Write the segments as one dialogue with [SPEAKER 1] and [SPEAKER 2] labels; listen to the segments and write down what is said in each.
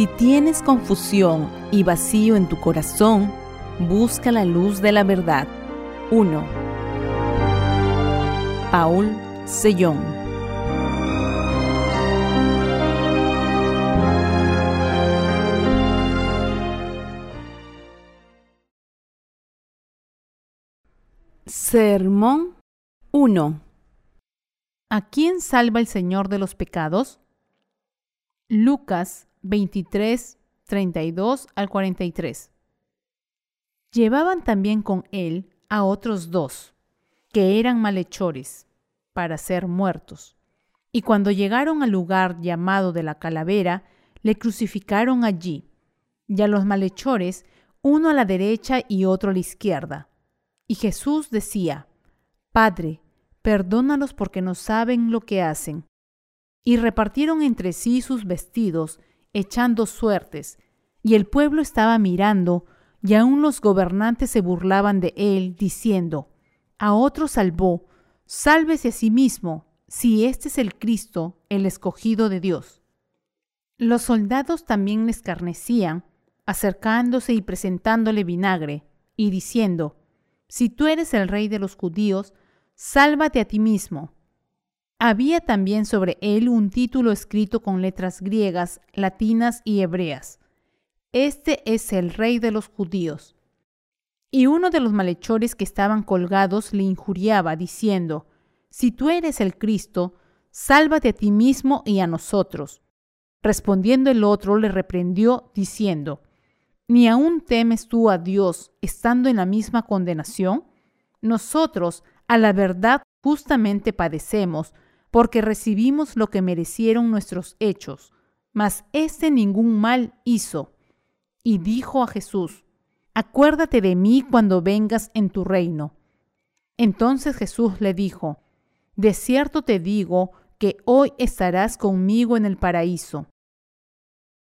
[SPEAKER 1] Si tienes confusión y vacío en tu corazón, busca la luz de la verdad. 1. Paul Sellón Sermón 1 ¿A quién salva el Señor de los pecados? Lucas 23, 32 al 43. Llevaban también con él a otros dos, que eran malhechores, para ser muertos. Y cuando llegaron al lugar llamado de la calavera, le crucificaron allí, y a los malhechores, uno a la derecha y otro a la izquierda. Y Jesús decía, Padre, perdónalos porque no saben lo que hacen. Y repartieron entre sí sus vestidos, echando suertes, y el pueblo estaba mirando, y aun los gobernantes se burlaban de él, diciendo, A otro salvó, sálvese a sí mismo, si este es el Cristo, el escogido de Dios. Los soldados también le escarnecían, acercándose y presentándole vinagre, y diciendo, Si tú eres el rey de los judíos, sálvate a ti mismo. Había también sobre él un título escrito con letras griegas, latinas y hebreas. Este es el rey de los judíos. Y uno de los malhechores que estaban colgados le injuriaba, diciendo, Si tú eres el Cristo, sálvate a ti mismo y a nosotros. Respondiendo el otro le reprendió, diciendo, ¿Ni aún temes tú a Dios estando en la misma condenación? Nosotros, a la verdad, justamente padecemos, porque recibimos lo que merecieron nuestros hechos, mas éste ningún mal hizo. Y dijo a Jesús, Acuérdate de mí cuando vengas en tu reino. Entonces Jesús le dijo, De cierto te digo que hoy estarás conmigo en el paraíso.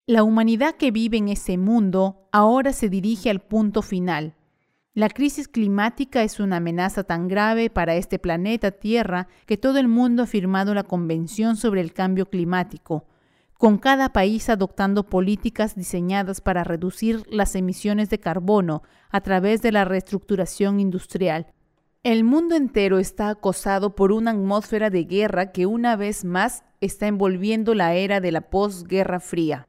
[SPEAKER 1] La humanidad que vive en ese mundo ahora se dirige al punto final, la crisis climática es una amenaza tan grave para este planeta Tierra que todo el mundo ha firmado la Convención sobre el Cambio Climático, con cada país adoptando políticas diseñadas para reducir las emisiones de carbono a través de la reestructuración industrial. El mundo entero está acosado por una atmósfera de guerra que una vez más está envolviendo la era de la posguerra fría.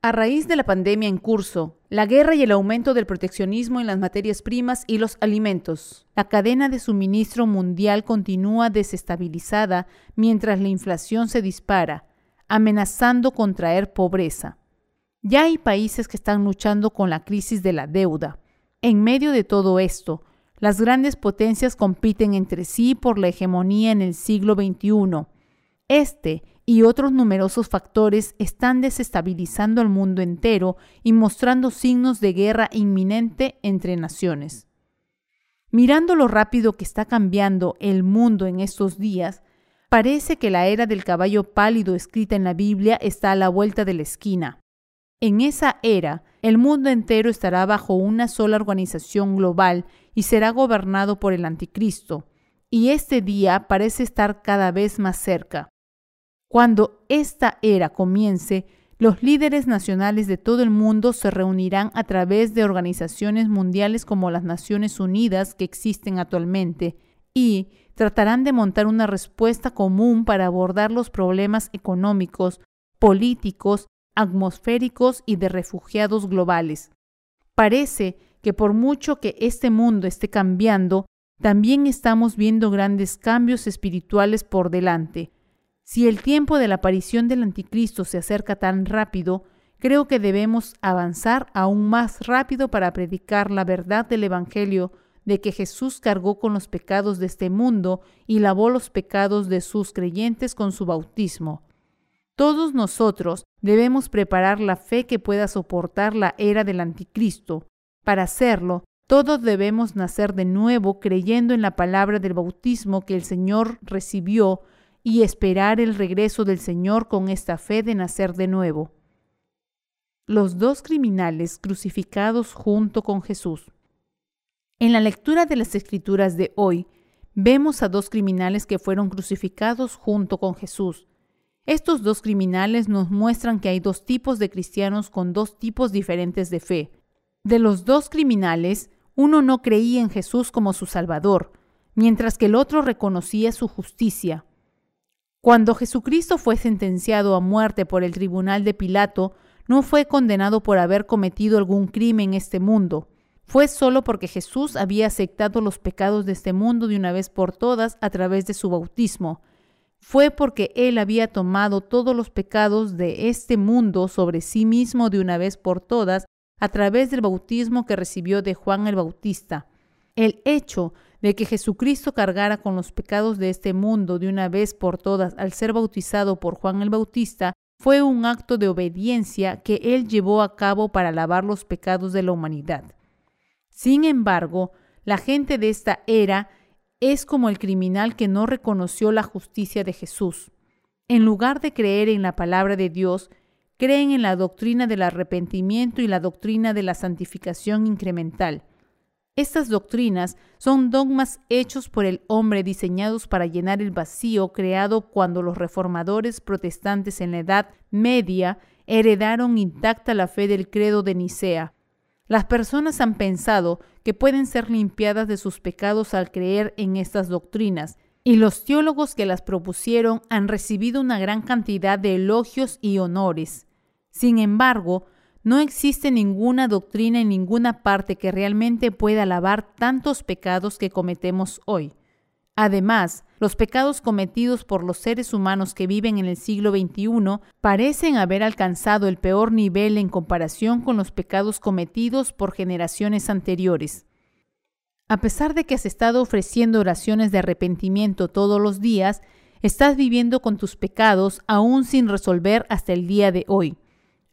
[SPEAKER 1] A raíz de la pandemia en curso, la guerra y el aumento del proteccionismo en las materias primas y los alimentos, la cadena de suministro mundial continúa desestabilizada mientras la inflación se dispara, amenazando con traer pobreza. Ya hay países que están luchando con la crisis de la deuda. En medio de todo esto, las grandes potencias compiten entre sí por la hegemonía en el siglo XXI. Este y otros numerosos factores están desestabilizando al mundo entero y mostrando signos de guerra inminente entre naciones. Mirando lo rápido que está cambiando el mundo en estos días, parece que la era del caballo pálido escrita en la Biblia está a la vuelta de la esquina. En esa era, el mundo entero estará bajo una sola organización global y será gobernado por el anticristo, y este día parece estar cada vez más cerca. Cuando esta era comience, los líderes nacionales de todo el mundo se reunirán a través de organizaciones mundiales como las Naciones Unidas que existen actualmente y tratarán de montar una respuesta común para abordar los problemas económicos, políticos, atmosféricos y de refugiados globales. Parece que por mucho que este mundo esté cambiando, también estamos viendo grandes cambios espirituales por delante. Si el tiempo de la aparición del anticristo se acerca tan rápido, creo que debemos avanzar aún más rápido para predicar la verdad del Evangelio de que Jesús cargó con los pecados de este mundo y lavó los pecados de sus creyentes con su bautismo. Todos nosotros debemos preparar la fe que pueda soportar la era del anticristo. Para hacerlo, todos debemos nacer de nuevo creyendo en la palabra del bautismo que el Señor recibió y esperar el regreso del Señor con esta fe de nacer de nuevo. Los dos criminales crucificados junto con Jesús. En la lectura de las Escrituras de hoy, vemos a dos criminales que fueron crucificados junto con Jesús. Estos dos criminales nos muestran que hay dos tipos de cristianos con dos tipos diferentes de fe. De los dos criminales, uno no creía en Jesús como su Salvador, mientras que el otro reconocía su justicia. Cuando Jesucristo fue sentenciado a muerte por el tribunal de Pilato, no fue condenado por haber cometido algún crimen en este mundo. Fue solo porque Jesús había aceptado los pecados de este mundo de una vez por todas a través de su bautismo. Fue porque Él había tomado todos los pecados de este mundo sobre sí mismo de una vez por todas a través del bautismo que recibió de Juan el Bautista. El hecho de que Jesucristo cargara con los pecados de este mundo de una vez por todas al ser bautizado por Juan el Bautista fue un acto de obediencia que él llevó a cabo para lavar los pecados de la humanidad. Sin embargo, la gente de esta era es como el criminal que no reconoció la justicia de Jesús. En lugar de creer en la palabra de Dios, creen en la doctrina del arrepentimiento y la doctrina de la santificación incremental. Estas doctrinas son dogmas hechos por el hombre diseñados para llenar el vacío creado cuando los reformadores protestantes en la Edad Media heredaron intacta la fe del credo de Nicea. Las personas han pensado que pueden ser limpiadas de sus pecados al creer en estas doctrinas, y los teólogos que las propusieron han recibido una gran cantidad de elogios y honores. Sin embargo, no existe ninguna doctrina en ninguna parte que realmente pueda lavar tantos pecados que cometemos hoy. Además, los pecados cometidos por los seres humanos que viven en el siglo XXI parecen haber alcanzado el peor nivel en comparación con los pecados cometidos por generaciones anteriores. A pesar de que has estado ofreciendo oraciones de arrepentimiento todos los días, estás viviendo con tus pecados aún sin resolver hasta el día de hoy.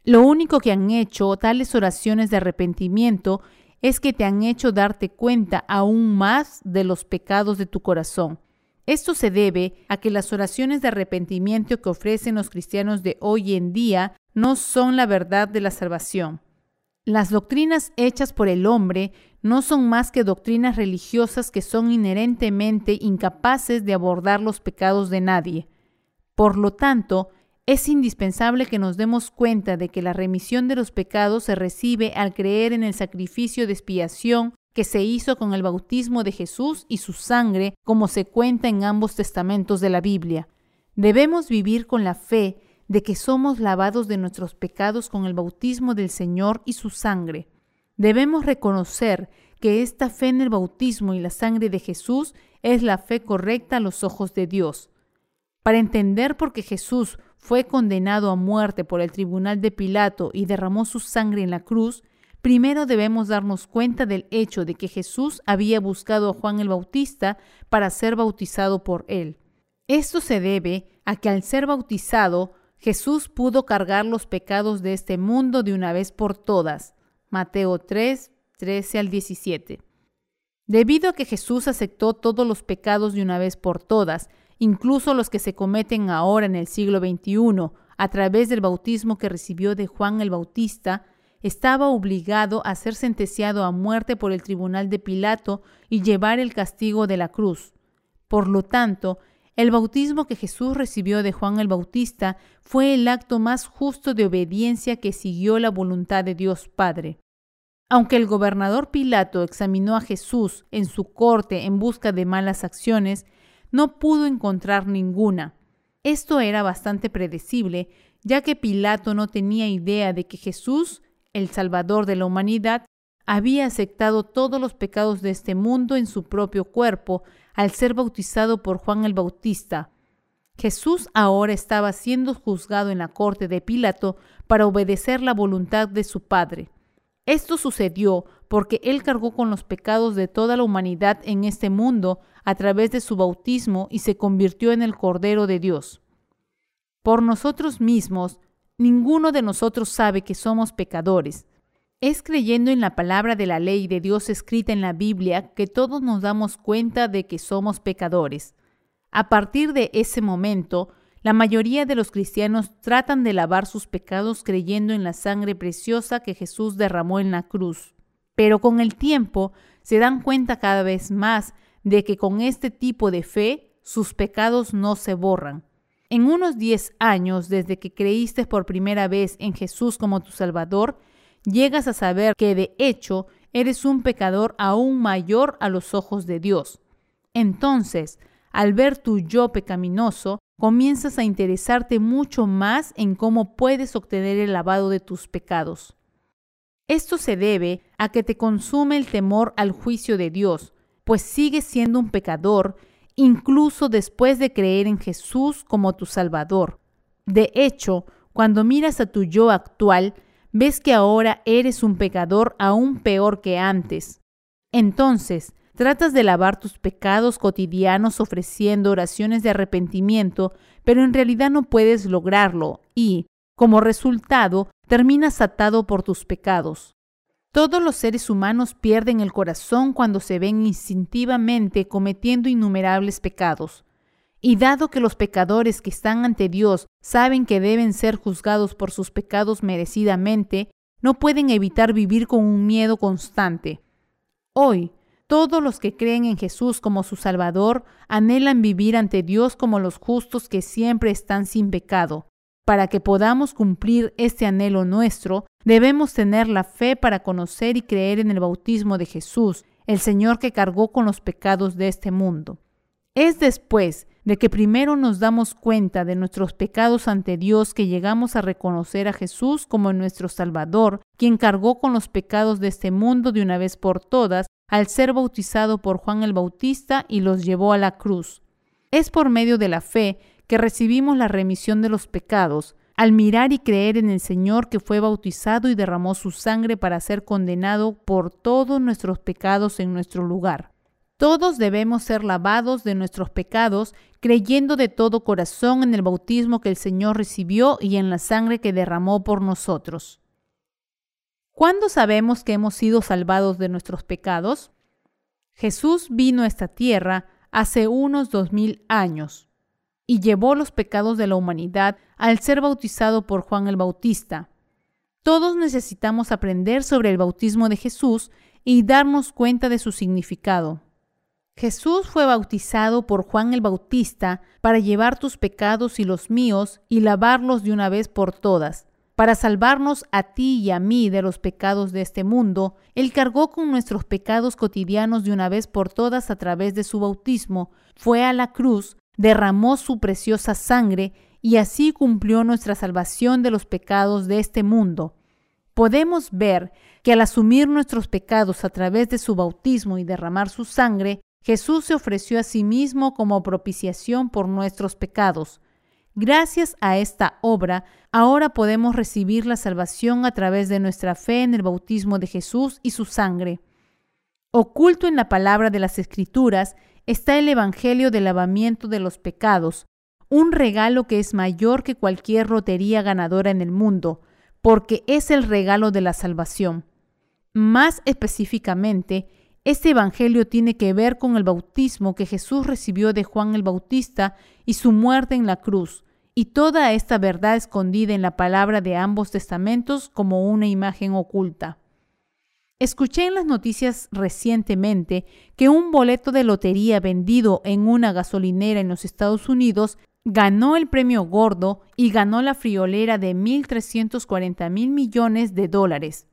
[SPEAKER 1] Lo único que han hecho tales oraciones de arrepentimiento es que te han hecho darte cuenta aún más de los pecados de tu corazón. Esto se debe a que las oraciones de arrepentimiento que ofrecen los cristianos de hoy en día no son la verdad de la salvación. Las doctrinas hechas por el hombre no son más que doctrinas religiosas que son inherentemente incapaces de abordar los pecados de nadie. Por lo tanto, es indispensable que nos demos cuenta de que la remisión de los pecados se recibe al creer en el sacrificio de expiación que se hizo con el bautismo de Jesús y su sangre, como se cuenta en ambos testamentos de la Biblia. Debemos vivir con la fe de que somos lavados de nuestros pecados con el bautismo del Señor y su sangre. Debemos reconocer que esta fe en el bautismo y la sangre de Jesús es la fe correcta a los ojos de Dios. Para entender por qué Jesús fue condenado a muerte por el tribunal de Pilato y derramó su sangre en la cruz, primero debemos darnos cuenta del hecho de que Jesús había buscado a Juan el Bautista para ser bautizado por él. Esto se debe a que al ser bautizado, Jesús pudo cargar los pecados de este mundo de una vez por todas. Mateo 3, 13 al 17. Debido a que Jesús aceptó todos los pecados de una vez por todas, incluso los que se cometen ahora en el siglo XXI a través del bautismo que recibió de Juan el Bautista, estaba obligado a ser sentenciado a muerte por el tribunal de Pilato y llevar el castigo de la cruz. Por lo tanto, el bautismo que Jesús recibió de Juan el Bautista fue el acto más justo de obediencia que siguió la voluntad de Dios Padre. Aunque el gobernador Pilato examinó a Jesús en su corte en busca de malas acciones, no pudo encontrar ninguna. Esto era bastante predecible, ya que Pilato no tenía idea de que Jesús, el Salvador de la humanidad, había aceptado todos los pecados de este mundo en su propio cuerpo al ser bautizado por Juan el Bautista. Jesús ahora estaba siendo juzgado en la corte de Pilato para obedecer la voluntad de su Padre. Esto sucedió porque Él cargó con los pecados de toda la humanidad en este mundo a través de su bautismo y se convirtió en el Cordero de Dios. Por nosotros mismos, ninguno de nosotros sabe que somos pecadores. Es creyendo en la palabra de la ley de Dios escrita en la Biblia que todos nos damos cuenta de que somos pecadores. A partir de ese momento, la mayoría de los cristianos tratan de lavar sus pecados creyendo en la sangre preciosa que Jesús derramó en la cruz. Pero con el tiempo se dan cuenta cada vez más de que con este tipo de fe sus pecados no se borran. en unos 10 años desde que creíste por primera vez en Jesús como tu Salvador, llegas a saber que de hecho eres un pecador aún mayor a los ojos de Dios. Entonces, al ver tu yo pecaminoso, comienzas a interesarte mucho más en cómo puedes obtener el lavado de tus pecados. Esto se debe a que te consume el temor al juicio de Dios, pues sigues siendo un pecador incluso después de creer en Jesús como tu Salvador. De hecho, cuando miras a tu yo actual, ves que ahora eres un pecador aún peor que antes. Entonces, tratas de lavar tus pecados cotidianos ofreciendo oraciones de arrepentimiento, pero en realidad no puedes lograrlo y, como resultado, terminas atado por tus pecados. Todos los seres humanos pierden el corazón cuando se ven instintivamente cometiendo innumerables pecados. Y dado que los pecadores que están ante Dios saben que deben ser juzgados por sus pecados merecidamente, no pueden evitar vivir con un miedo constante. Hoy, todos los que creen en Jesús como su Salvador anhelan vivir ante Dios como los justos que siempre están sin pecado, para que podamos cumplir este anhelo nuestro, debemos tener la fe para conocer y creer en el bautismo de Jesús, el Señor que cargó con los pecados de este mundo. Es después de que primero nos damos cuenta de nuestros pecados ante Dios que llegamos a reconocer a Jesús como nuestro Salvador, quien cargó con los pecados de este mundo de una vez por todas al ser bautizado por Juan el Bautista y los llevó a la cruz. Es por medio de la fe que recibimos la remisión de los pecados, al mirar y creer en el Señor que fue bautizado y derramó su sangre para ser condenado por todos nuestros pecados en nuestro lugar. Todos debemos ser lavados de nuestros pecados, creyendo de todo corazón en el bautismo que el Señor recibió y en la sangre que derramó por nosotros. ¿Cuándo sabemos que hemos sido salvados de nuestros pecados? Jesús vino a esta tierra hace unos dos mil años y llevó los pecados de la humanidad al ser bautizado por Juan el Bautista. Todos necesitamos aprender sobre el bautismo de Jesús y darnos cuenta de su significado. Jesús fue bautizado por Juan el Bautista para llevar tus pecados y los míos y lavarlos de una vez por todas. Para salvarnos a ti y a mí de los pecados de este mundo, Él cargó con nuestros pecados cotidianos de una vez por todas a través de su bautismo, fue a la cruz derramó su preciosa sangre y así cumplió nuestra salvación de los pecados de este mundo. Podemos ver que al asumir nuestros pecados a través de su bautismo y derramar su sangre, Jesús se ofreció a sí mismo como propiciación por nuestros pecados. Gracias a esta obra, ahora podemos recibir la salvación a través de nuestra fe en el bautismo de Jesús y su sangre. Oculto en la palabra de las Escrituras está el Evangelio del lavamiento de los pecados, un regalo que es mayor que cualquier lotería ganadora en el mundo, porque es el regalo de la salvación. Más específicamente, este Evangelio tiene que ver con el bautismo que Jesús recibió de Juan el Bautista y su muerte en la cruz, y toda esta verdad escondida en la palabra de ambos testamentos como una imagen oculta. Escuché en las noticias recientemente que un boleto de lotería vendido en una gasolinera en los Estados Unidos ganó el premio gordo y ganó la friolera de 1.340 mil millones de dólares.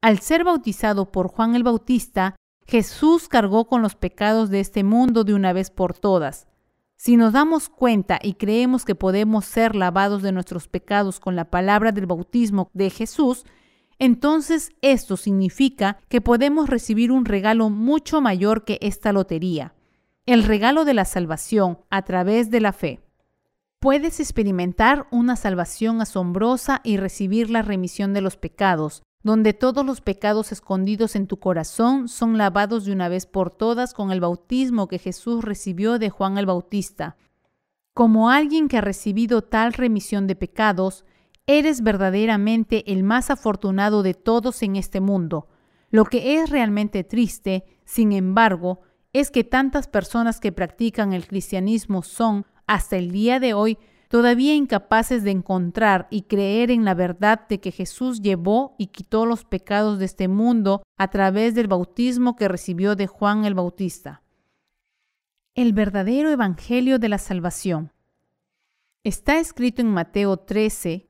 [SPEAKER 1] Al ser bautizado por Juan el Bautista, Jesús cargó con los pecados de este mundo de una vez por todas. Si nos damos cuenta y creemos que podemos ser lavados de nuestros pecados con la palabra del bautismo de Jesús, entonces esto significa que podemos recibir un regalo mucho mayor que esta lotería, el regalo de la salvación a través de la fe. Puedes experimentar una salvación asombrosa y recibir la remisión de los pecados, donde todos los pecados escondidos en tu corazón son lavados de una vez por todas con el bautismo que Jesús recibió de Juan el Bautista. Como alguien que ha recibido tal remisión de pecados, Eres verdaderamente el más afortunado de todos en este mundo. Lo que es realmente triste, sin embargo, es que tantas personas que practican el cristianismo son, hasta el día de hoy, todavía incapaces de encontrar y creer en la verdad de que Jesús llevó y quitó los pecados de este mundo a través del bautismo que recibió de Juan el Bautista. El verdadero Evangelio de la Salvación. Está escrito en Mateo 13,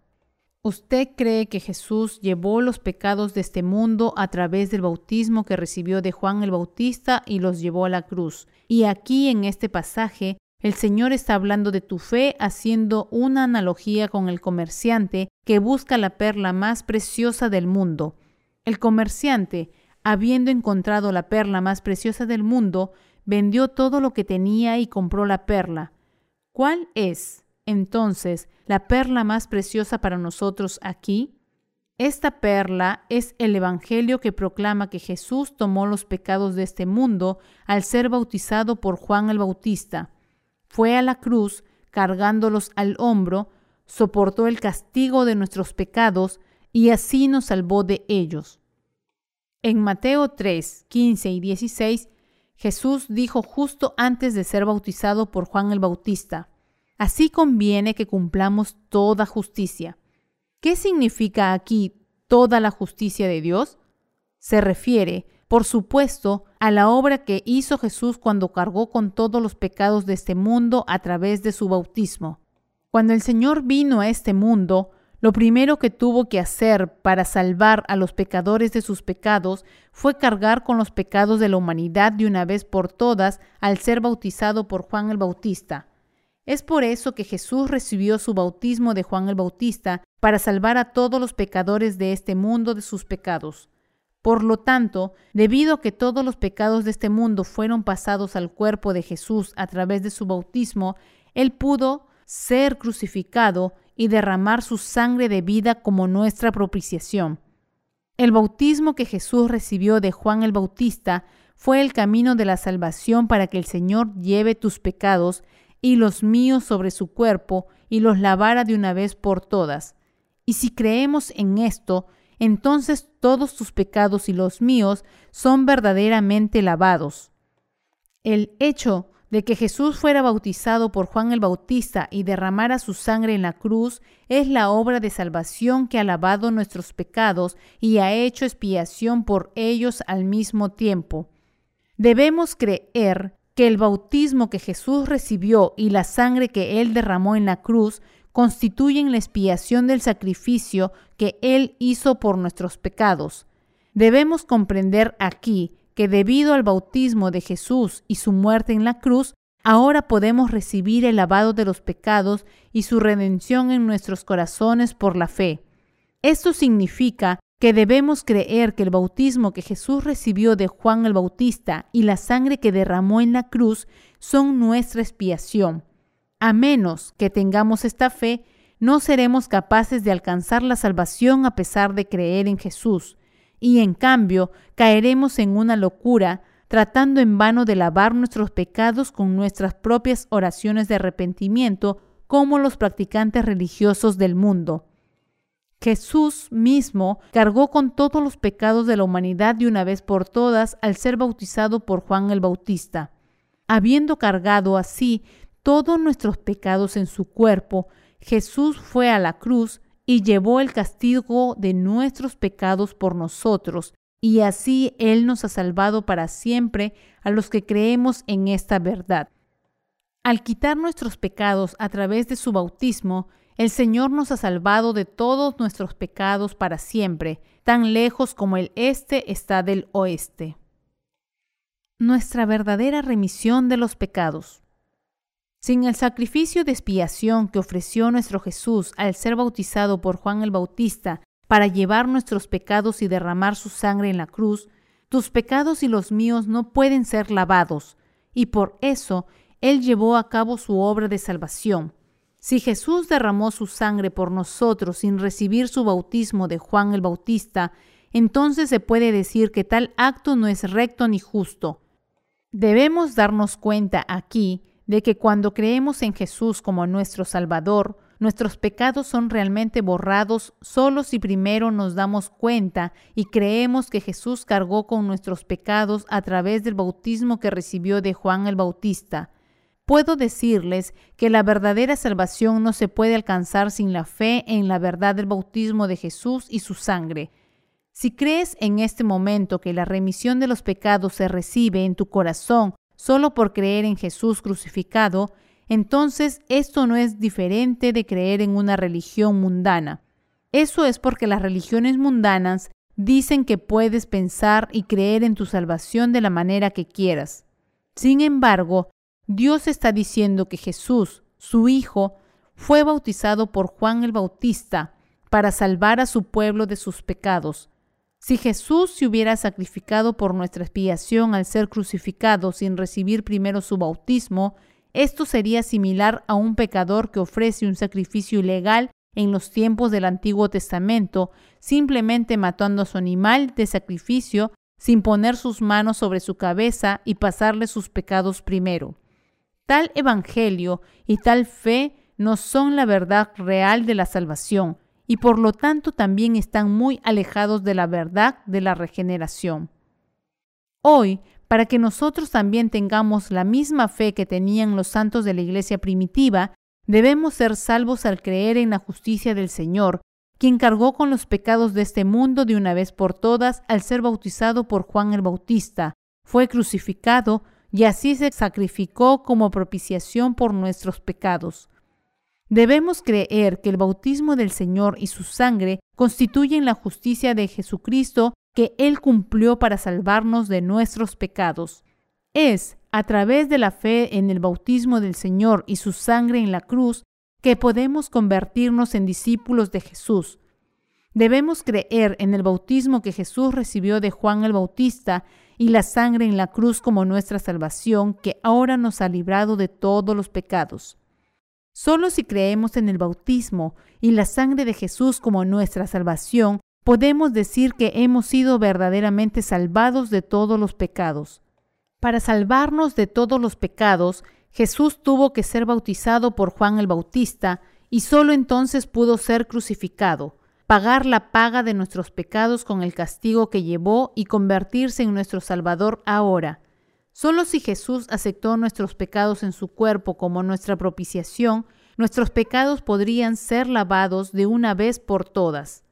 [SPEAKER 1] ¿Usted cree que Jesús llevó los pecados de este mundo a través del bautismo que recibió de Juan el Bautista y los llevó a la cruz? Y aquí en este pasaje, el Señor está hablando de tu fe haciendo una analogía con el comerciante que busca la perla más preciosa del mundo. El comerciante, habiendo encontrado la perla más preciosa del mundo, vendió todo lo que tenía y compró la perla. ¿Cuál es, entonces, la perla más preciosa para nosotros aquí? Esta perla es el Evangelio que proclama que Jesús tomó los pecados de este mundo al ser bautizado por Juan el Bautista. Fue a la cruz, cargándolos al hombro, soportó el castigo de nuestros pecados y así nos salvó de ellos. En Mateo 3, 15 y 16 Jesús dijo justo antes de ser bautizado por Juan el Bautista, Así conviene que cumplamos toda justicia. ¿Qué significa aquí toda la justicia de Dios? Se refiere, por supuesto, a la obra que hizo Jesús cuando cargó con todos los pecados de este mundo a través de su bautismo. Cuando el Señor vino a este mundo, lo primero que tuvo que hacer para salvar a los pecadores de sus pecados fue cargar con los pecados de la humanidad de una vez por todas al ser bautizado por Juan el Bautista. Es por eso que Jesús recibió su bautismo de Juan el Bautista para salvar a todos los pecadores de este mundo de sus pecados. Por lo tanto, debido a que todos los pecados de este mundo fueron pasados al cuerpo de Jesús a través de su bautismo, Él pudo ser crucificado y derramar su sangre de vida como nuestra propiciación. El bautismo que Jesús recibió de Juan el Bautista fue el camino de la salvación para que el Señor lleve tus pecados y los míos sobre su cuerpo y los lavara de una vez por todas. Y si creemos en esto, entonces todos tus pecados y los míos son verdaderamente lavados. El hecho de que Jesús fuera bautizado por Juan el Bautista y derramara su sangre en la cruz es la obra de salvación que ha lavado nuestros pecados y ha hecho expiación por ellos al mismo tiempo. Debemos creer que el bautismo que Jesús recibió y la sangre que él derramó en la cruz constituyen la expiación del sacrificio que él hizo por nuestros pecados. Debemos comprender aquí que debido al bautismo de Jesús y su muerte en la cruz, ahora podemos recibir el lavado de los pecados y su redención en nuestros corazones por la fe. Esto significa que debemos creer que el bautismo que Jesús recibió de Juan el Bautista y la sangre que derramó en la cruz son nuestra expiación. A menos que tengamos esta fe, no seremos capaces de alcanzar la salvación a pesar de creer en Jesús y en cambio caeremos en una locura tratando en vano de lavar nuestros pecados con nuestras propias oraciones de arrepentimiento como los practicantes religiosos del mundo. Jesús mismo cargó con todos los pecados de la humanidad de una vez por todas al ser bautizado por Juan el Bautista. Habiendo cargado así todos nuestros pecados en su cuerpo, Jesús fue a la cruz y llevó el castigo de nuestros pecados por nosotros, y así Él nos ha salvado para siempre a los que creemos en esta verdad. Al quitar nuestros pecados a través de su bautismo, el Señor nos ha salvado de todos nuestros pecados para siempre, tan lejos como el este está del oeste. Nuestra verdadera remisión de los pecados. Sin el sacrificio de expiación que ofreció nuestro Jesús al ser bautizado por Juan el Bautista para llevar nuestros pecados y derramar su sangre en la cruz, tus pecados y los míos no pueden ser lavados, y por eso Él llevó a cabo su obra de salvación. Si Jesús derramó su sangre por nosotros sin recibir su bautismo de Juan el Bautista, entonces se puede decir que tal acto no es recto ni justo. Debemos darnos cuenta aquí de que cuando creemos en Jesús como nuestro Salvador, nuestros pecados son realmente borrados solo si primero nos damos cuenta y creemos que Jesús cargó con nuestros pecados a través del bautismo que recibió de Juan el Bautista. Puedo decirles que la verdadera salvación no se puede alcanzar sin la fe en la verdad del bautismo de Jesús y su sangre. Si crees en este momento que la remisión de los pecados se recibe en tu corazón solo por creer en Jesús crucificado, entonces esto no es diferente de creer en una religión mundana. Eso es porque las religiones mundanas dicen que puedes pensar y creer en tu salvación de la manera que quieras. Sin embargo, Dios está diciendo que Jesús, su Hijo, fue bautizado por Juan el Bautista para salvar a su pueblo de sus pecados. Si Jesús se hubiera sacrificado por nuestra expiación al ser crucificado sin recibir primero su bautismo, esto sería similar a un pecador que ofrece un sacrificio ilegal en los tiempos del Antiguo Testamento, simplemente matando a su animal de sacrificio sin poner sus manos sobre su cabeza y pasarle sus pecados primero. Tal evangelio y tal fe no son la verdad real de la salvación, y por lo tanto también están muy alejados de la verdad de la regeneración. Hoy, para que nosotros también tengamos la misma fe que tenían los santos de la iglesia primitiva, debemos ser salvos al creer en la justicia del Señor, quien cargó con los pecados de este mundo de una vez por todas al ser bautizado por Juan el Bautista, fue crucificado y así se sacrificó como propiciación por nuestros pecados. Debemos creer que el bautismo del Señor y su sangre constituyen la justicia de Jesucristo que Él cumplió para salvarnos de nuestros pecados. Es a través de la fe en el bautismo del Señor y su sangre en la cruz que podemos convertirnos en discípulos de Jesús. Debemos creer en el bautismo que Jesús recibió de Juan el Bautista y la sangre en la cruz como nuestra salvación que ahora nos ha librado de todos los pecados. Solo si creemos en el bautismo y la sangre de Jesús como nuestra salvación, podemos decir que hemos sido verdaderamente salvados de todos los pecados. Para salvarnos de todos los pecados, Jesús tuvo que ser bautizado por Juan el Bautista y solo entonces pudo ser crucificado, pagar la paga de nuestros pecados con el castigo que llevó y convertirse en nuestro Salvador ahora. Solo si Jesús aceptó nuestros pecados en su cuerpo como nuestra propiciación, nuestros pecados podrían ser lavados de una vez por todas.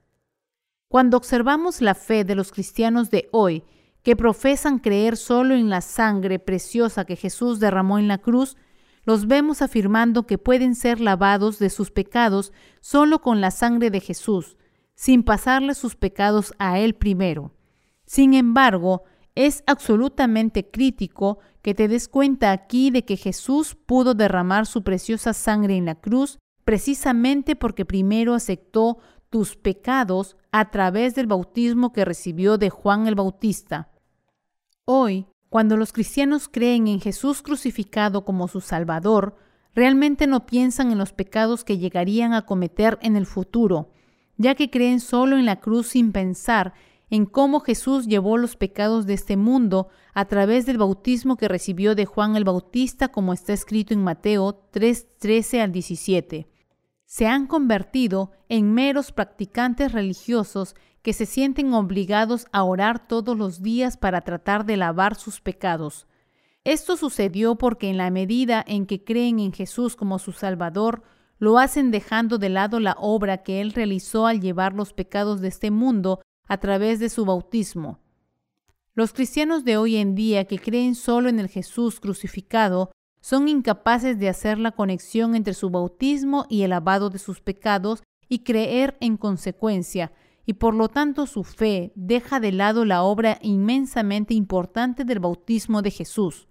[SPEAKER 1] Cuando observamos la fe de los cristianos de hoy, que profesan creer solo en la sangre preciosa que Jesús derramó en la cruz, los vemos afirmando que pueden ser lavados de sus pecados solo con la sangre de Jesús, sin pasarle sus pecados a Él primero. Sin embargo, es absolutamente crítico que te des cuenta aquí de que Jesús pudo derramar su preciosa sangre en la cruz precisamente porque primero aceptó tus pecados a través del bautismo que recibió de Juan el Bautista. Hoy, cuando los cristianos creen en Jesús crucificado como su Salvador, realmente no piensan en los pecados que llegarían a cometer en el futuro, ya que creen solo en la cruz sin pensar en cómo Jesús llevó los pecados de este mundo a través del bautismo que recibió de Juan el Bautista, como está escrito en Mateo 3:13 al 17. Se han convertido en meros practicantes religiosos que se sienten obligados a orar todos los días para tratar de lavar sus pecados. Esto sucedió porque en la medida en que creen en Jesús como su Salvador, lo hacen dejando de lado la obra que Él realizó al llevar los pecados de este mundo a través de su bautismo. Los cristianos de hoy en día que creen solo en el Jesús crucificado son incapaces de hacer la conexión entre su bautismo y el lavado de sus pecados y creer en consecuencia, y por lo tanto su fe deja de lado la obra inmensamente importante del bautismo de Jesús.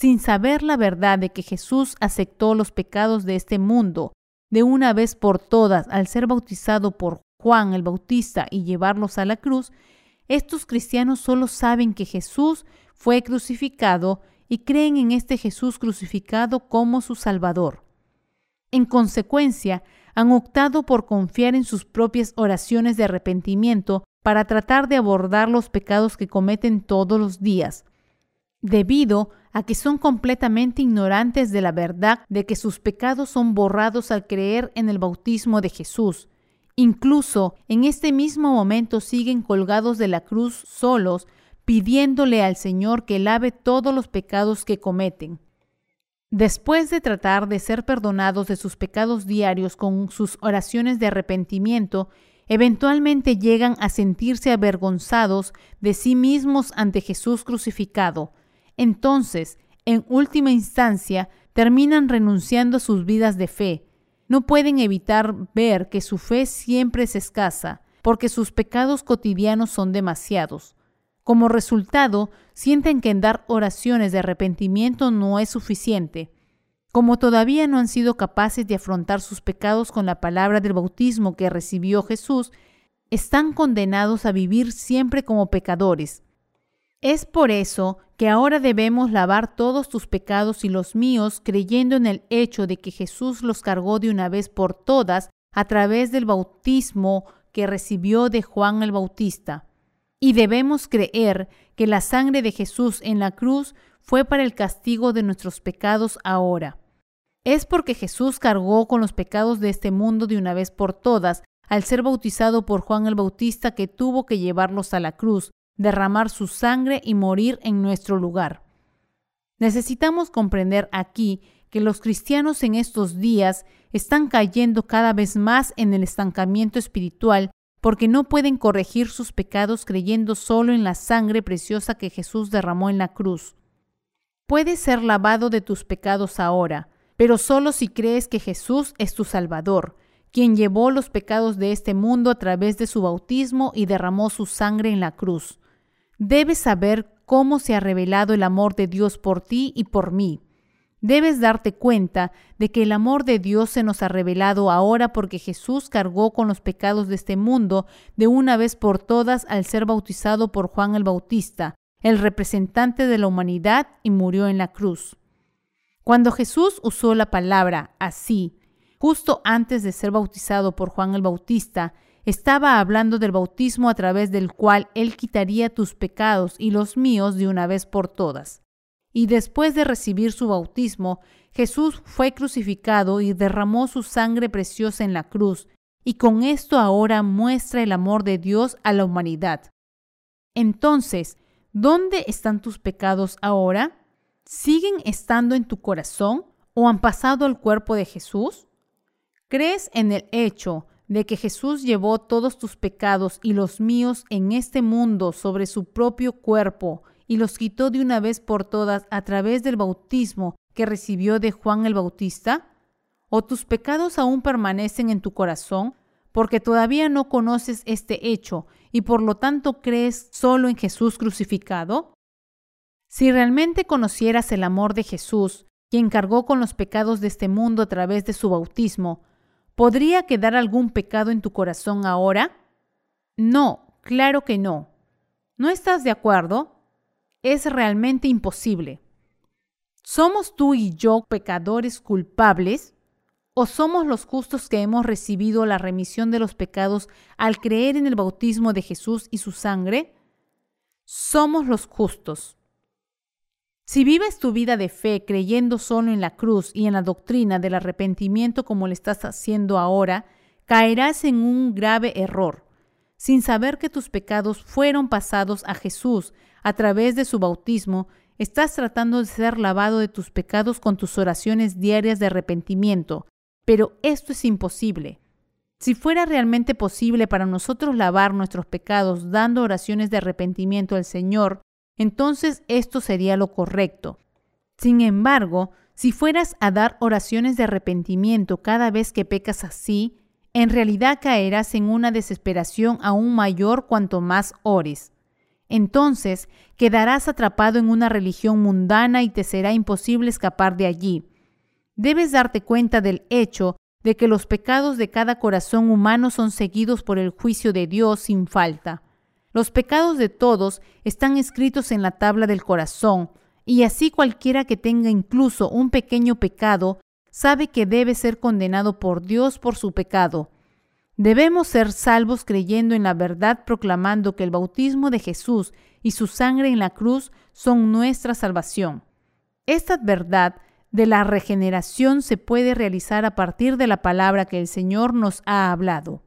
[SPEAKER 1] Sin saber la verdad de que Jesús aceptó los pecados de este mundo de una vez por todas al ser bautizado por Juan el Bautista y llevarlos a la cruz, estos cristianos solo saben que Jesús fue crucificado y creen en este Jesús crucificado como su Salvador. En consecuencia, han optado por confiar en sus propias oraciones de arrepentimiento para tratar de abordar los pecados que cometen todos los días. Debido a que son completamente ignorantes de la verdad de que sus pecados son borrados al creer en el bautismo de Jesús. Incluso en este mismo momento siguen colgados de la cruz solos, pidiéndole al Señor que lave todos los pecados que cometen. Después de tratar de ser perdonados de sus pecados diarios con sus oraciones de arrepentimiento, eventualmente llegan a sentirse avergonzados de sí mismos ante Jesús crucificado. Entonces, en última instancia, terminan renunciando a sus vidas de fe. No pueden evitar ver que su fe siempre es escasa, porque sus pecados cotidianos son demasiados. Como resultado, sienten que en dar oraciones de arrepentimiento no es suficiente. Como todavía no han sido capaces de afrontar sus pecados con la palabra del bautismo que recibió Jesús, están condenados a vivir siempre como pecadores. Es por eso que ahora debemos lavar todos tus pecados y los míos creyendo en el hecho de que Jesús los cargó de una vez por todas a través del bautismo que recibió de Juan el Bautista. Y debemos creer que la sangre de Jesús en la cruz fue para el castigo de nuestros pecados ahora. Es porque Jesús cargó con los pecados de este mundo de una vez por todas al ser bautizado por Juan el Bautista que tuvo que llevarlos a la cruz, derramar su sangre y morir en nuestro lugar. Necesitamos comprender aquí que los cristianos en estos días están cayendo cada vez más en el estancamiento espiritual porque no pueden corregir sus pecados creyendo solo en la sangre preciosa que Jesús derramó en la cruz. Puedes ser lavado de tus pecados ahora, pero solo si crees que Jesús es tu Salvador, quien llevó los pecados de este mundo a través de su bautismo y derramó su sangre en la cruz. Debes saber cómo se ha revelado el amor de Dios por ti y por mí. Debes darte cuenta de que el amor de Dios se nos ha revelado ahora porque Jesús cargó con los pecados de este mundo de una vez por todas al ser bautizado por Juan el Bautista, el representante de la humanidad, y murió en la cruz. Cuando Jesús usó la palabra así, justo antes de ser bautizado por Juan el Bautista, estaba hablando del bautismo a través del cual Él quitaría tus pecados y los míos de una vez por todas. Y después de recibir su bautismo, Jesús fue crucificado y derramó su sangre preciosa en la cruz, y con esto ahora muestra el amor de Dios a la humanidad. Entonces, ¿dónde están tus pecados ahora? ¿Siguen estando en tu corazón o han pasado al cuerpo de Jesús? ¿Crees en el hecho de que Jesús llevó todos tus pecados y los míos en este mundo sobre su propio cuerpo y los quitó de una vez por todas a través del bautismo que recibió de Juan el Bautista? ¿O tus pecados aún permanecen en tu corazón porque todavía no conoces este hecho y por lo tanto crees solo en Jesús crucificado? Si realmente conocieras el amor de Jesús, quien cargó con los pecados de este mundo a través de su bautismo, ¿Podría quedar algún pecado en tu corazón ahora? No, claro que no. ¿No estás de acuerdo? Es realmente imposible. ¿Somos tú y yo pecadores culpables? ¿O somos los justos que hemos recibido la remisión de los pecados al creer en el bautismo de Jesús y su sangre? Somos los justos. Si vives tu vida de fe creyendo solo en la cruz y en la doctrina del arrepentimiento como lo estás haciendo ahora, caerás en un grave error. Sin saber que tus pecados fueron pasados a Jesús a través de su bautismo, estás tratando de ser lavado de tus pecados con tus oraciones diarias de arrepentimiento, pero esto es imposible. Si fuera realmente posible para nosotros lavar nuestros pecados dando oraciones de arrepentimiento al Señor, entonces esto sería lo correcto. Sin embargo, si fueras a dar oraciones de arrepentimiento cada vez que pecas así, en realidad caerás en una desesperación aún mayor cuanto más ores. Entonces quedarás atrapado en una religión mundana y te será imposible escapar de allí. Debes darte cuenta del hecho de que los pecados de cada corazón humano son seguidos por el juicio de Dios sin falta. Los pecados de todos están escritos en la tabla del corazón, y así cualquiera que tenga incluso un pequeño pecado sabe que debe ser condenado por Dios por su pecado. Debemos ser salvos creyendo en la verdad, proclamando que el bautismo de Jesús y su sangre en la cruz son nuestra salvación. Esta verdad de la regeneración se puede realizar a partir de la palabra que el Señor nos ha hablado.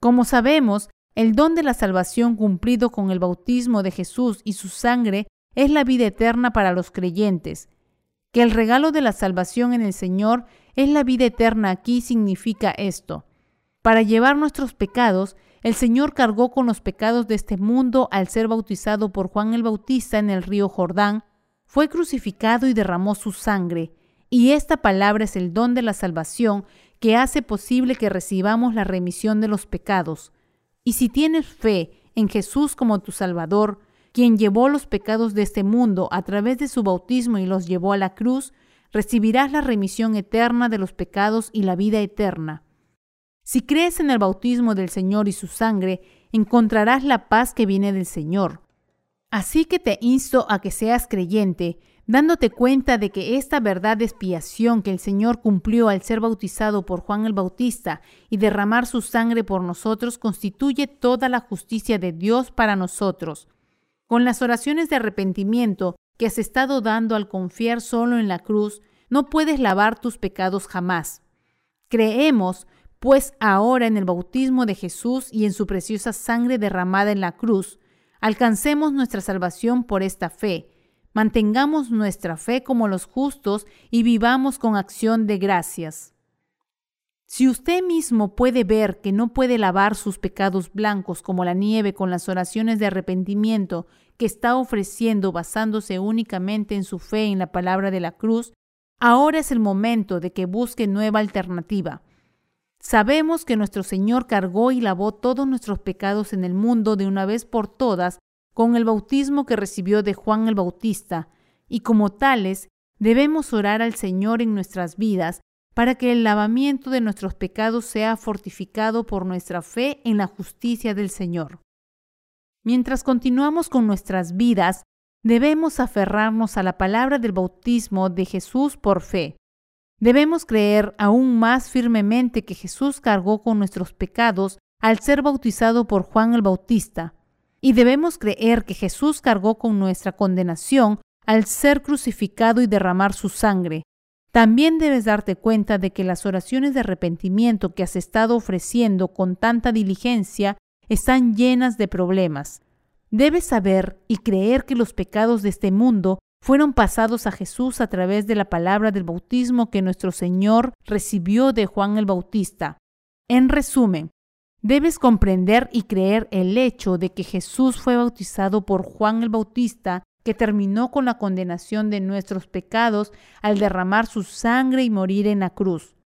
[SPEAKER 1] Como sabemos, el don de la salvación cumplido con el bautismo de Jesús y su sangre es la vida eterna para los creyentes. Que el regalo de la salvación en el Señor es la vida eterna aquí significa esto. Para llevar nuestros pecados, el Señor cargó con los pecados de este mundo al ser bautizado por Juan el Bautista en el río Jordán, fue crucificado y derramó su sangre, y esta palabra es el don de la salvación que hace posible que recibamos la remisión de los pecados. Y si tienes fe en Jesús como tu Salvador, quien llevó los pecados de este mundo a través de su bautismo y los llevó a la cruz, recibirás la remisión eterna de los pecados y la vida eterna. Si crees en el bautismo del Señor y su sangre, encontrarás la paz que viene del Señor. Así que te insto a que seas creyente, dándote cuenta de que esta verdad de expiación que el Señor cumplió al ser bautizado por Juan el Bautista y derramar su sangre por nosotros constituye toda la justicia de Dios para nosotros. Con las oraciones de arrepentimiento que has estado dando al confiar solo en la cruz, no puedes lavar tus pecados jamás. Creemos, pues ahora en el bautismo de Jesús y en su preciosa sangre derramada en la cruz, alcancemos nuestra salvación por esta fe Mantengamos nuestra fe como los justos y vivamos con acción de gracias. Si usted mismo puede ver que no puede lavar sus pecados blancos como la nieve con las oraciones de arrepentimiento que está ofreciendo basándose únicamente en su fe en la palabra de la cruz, ahora es el momento de que busque nueva alternativa. Sabemos que nuestro Señor cargó y lavó todos nuestros pecados en el mundo de una vez por todas con el bautismo que recibió de Juan el Bautista, y como tales debemos orar al Señor en nuestras vidas para que el lavamiento de nuestros pecados sea fortificado por nuestra fe en la justicia del Señor. Mientras continuamos con nuestras vidas, debemos aferrarnos a la palabra del bautismo de Jesús por fe. Debemos creer aún más firmemente que Jesús cargó con nuestros pecados al ser bautizado por Juan el Bautista, y debemos creer que Jesús cargó con nuestra condenación al ser crucificado y derramar su sangre. También debes darte cuenta de que las oraciones de arrepentimiento que has estado ofreciendo con tanta diligencia están llenas de problemas. Debes saber y creer que los pecados de este mundo fueron pasados a Jesús a través de la palabra del bautismo que nuestro Señor recibió de Juan el Bautista. En resumen, Debes comprender y creer el hecho de que Jesús fue bautizado por Juan el Bautista, que terminó con la condenación de nuestros pecados al derramar su sangre y morir en la cruz.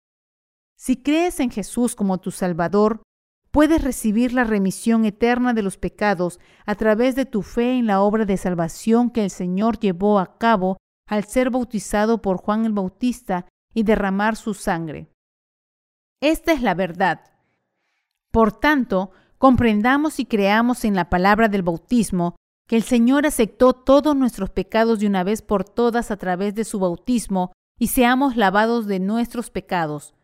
[SPEAKER 1] Si crees en Jesús como tu Salvador, puedes recibir la remisión eterna de los pecados a través de tu fe en la obra de salvación que el Señor llevó a cabo al ser bautizado por Juan el Bautista y derramar su sangre. Esta es la verdad. Por tanto, comprendamos y creamos en la palabra del bautismo que el Señor aceptó todos nuestros pecados de una vez por todas a través de su bautismo y seamos lavados de nuestros pecados.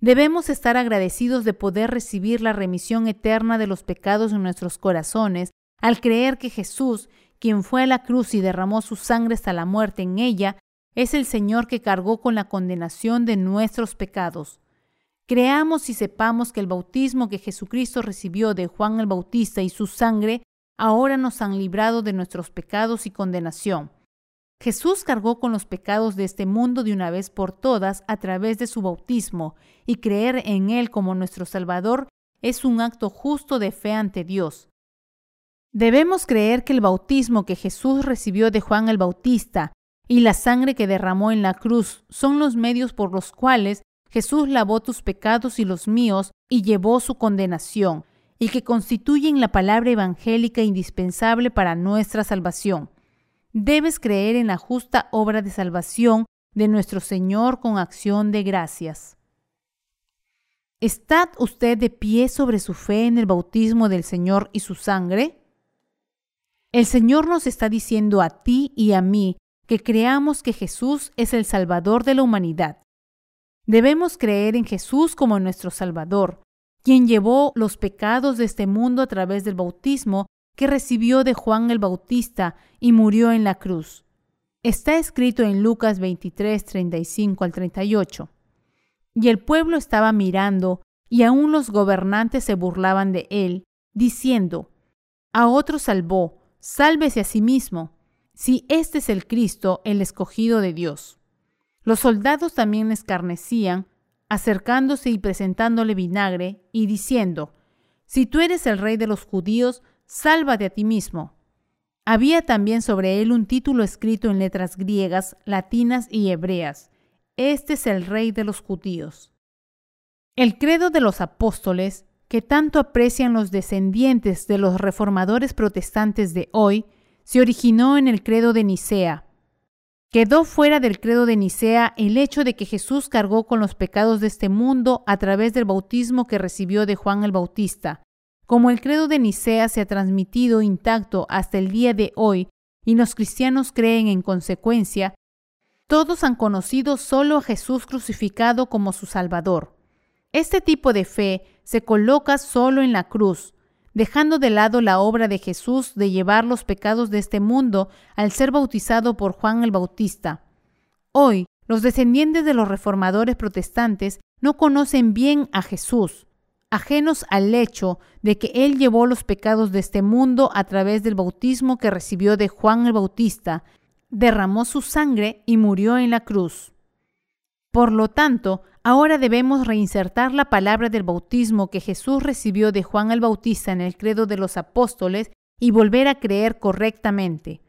[SPEAKER 1] Debemos estar agradecidos de poder recibir la remisión eterna de los pecados en nuestros corazones al creer que Jesús, quien fue a la cruz y derramó su sangre hasta la muerte en ella, es el Señor que cargó con la condenación de nuestros pecados. Creamos y sepamos que el bautismo que Jesucristo recibió de Juan el Bautista y su sangre ahora nos han librado de nuestros pecados y condenación. Jesús cargó con los pecados de este mundo de una vez por todas a través de su bautismo, y creer en Él como nuestro Salvador es un acto justo de fe ante Dios. Debemos creer que el bautismo que Jesús recibió de Juan el Bautista y la sangre que derramó en la cruz son los medios por los cuales Jesús lavó tus pecados y los míos y llevó su condenación, y que constituyen la palabra evangélica indispensable para nuestra salvación. Debes creer en la justa obra de salvación de nuestro Señor con acción de gracias. ¿Está usted de pie sobre su fe en el bautismo del Señor y su sangre? El Señor nos está diciendo a ti y a mí que creamos que Jesús es el Salvador de la humanidad Debemos creer en Jesús como nuestro Salvador, quien llevó los pecados de este mundo a través del bautismo que recibió de Juan el Bautista y murió en la cruz. Está escrito en Lucas 23, 35 al 38. Y el pueblo estaba mirando, y aún los gobernantes se burlaban de él, diciendo, A otro salvó, sálvese a sí mismo, si este es el Cristo, el escogido de Dios. Los soldados también escarnecían, acercándose y presentándole vinagre, y diciendo, Si tú eres el rey de los judíos, sálvate a ti mismo. Había también sobre él un título escrito en letras griegas, latinas y hebreas. Este es el rey de los judíos. El credo de los apóstoles, que tanto aprecian los descendientes de los reformadores protestantes de hoy, se originó en el credo de Nicea. Quedó fuera del credo de Nicea el hecho de que Jesús cargó con los pecados de este mundo a través del bautismo que recibió de Juan el Bautista, como el credo de Nicea se ha transmitido intacto hasta el día de hoy y los cristianos creen en consecuencia, todos han conocido solo a Jesús crucificado como su Salvador. Este tipo de fe se coloca solo en la cruz, dejando de lado la obra de Jesús de llevar los pecados de este mundo al ser bautizado por Juan el Bautista. Hoy, los descendientes de los reformadores protestantes no conocen bien a Jesús, ajenos al hecho de que Él llevó los pecados de este mundo a través del bautismo que recibió de Juan el Bautista, derramó su sangre y murió en la cruz. Por lo tanto, ahora debemos reinsertar la palabra del bautismo que Jesús recibió de Juan el Bautista en el credo de los apóstoles y volver a creer correctamente.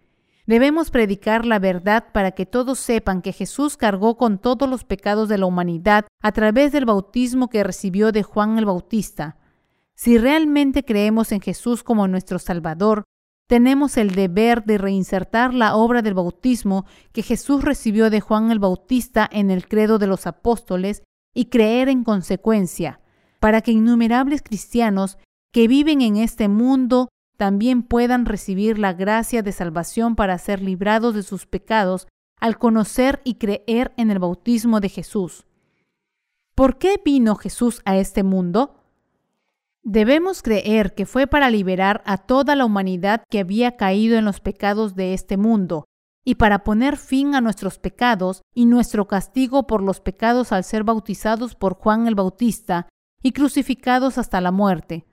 [SPEAKER 1] Debemos predicar la verdad para que todos sepan que Jesús cargó con todos los pecados de la humanidad a través del bautismo que recibió de Juan el Bautista. Si realmente creemos en Jesús como nuestro Salvador, tenemos el deber de reinsertar la obra del bautismo que Jesús recibió de Juan el Bautista en el credo de los apóstoles y creer en consecuencia, para que innumerables cristianos que viven en este mundo también puedan recibir la gracia de salvación para ser librados de sus pecados al conocer y creer en el bautismo de Jesús. ¿Por qué vino Jesús a este mundo? Debemos creer que fue para liberar a toda la humanidad que había caído en los pecados de este mundo, y para poner fin a nuestros pecados y nuestro castigo por los pecados al ser bautizados por Juan el Bautista y crucificados hasta la muerte.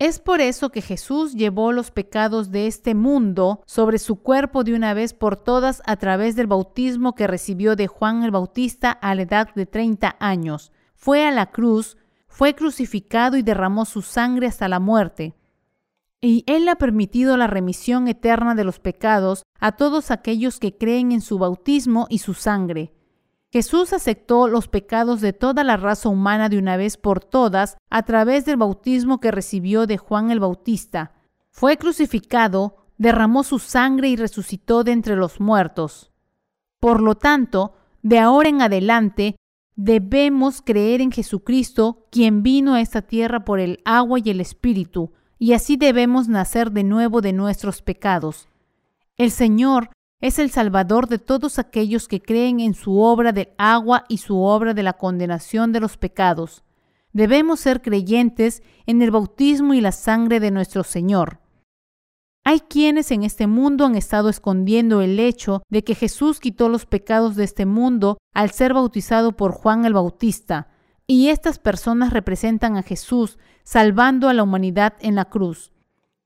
[SPEAKER 1] Es por eso que Jesús llevó los pecados de este mundo sobre su cuerpo de una vez por todas a través del bautismo que recibió de Juan el Bautista a la edad de 30 años. Fue a la cruz, fue crucificado y derramó su sangre hasta la muerte. Y Él ha permitido la remisión eterna de los pecados a todos aquellos que creen en su bautismo y su sangre. Jesús aceptó los pecados de toda la raza humana de una vez por todas a través del bautismo que recibió de Juan el Bautista. Fue crucificado, derramó su sangre y resucitó de entre los muertos. Por lo tanto, de ahora en adelante, debemos creer en Jesucristo, quien vino a esta tierra por el agua y el Espíritu, y así debemos nacer de nuevo de nuestros pecados. El Señor es el Salvador de todos aquellos que creen en su obra del agua y su obra de la condenación de los pecados. Debemos ser creyentes en el bautismo y la sangre de nuestro Señor. Hay quienes en este mundo han estado escondiendo el hecho de que Jesús quitó los pecados de este mundo al ser bautizado por Juan el Bautista, y estas personas representan a Jesús salvando a la humanidad en la cruz.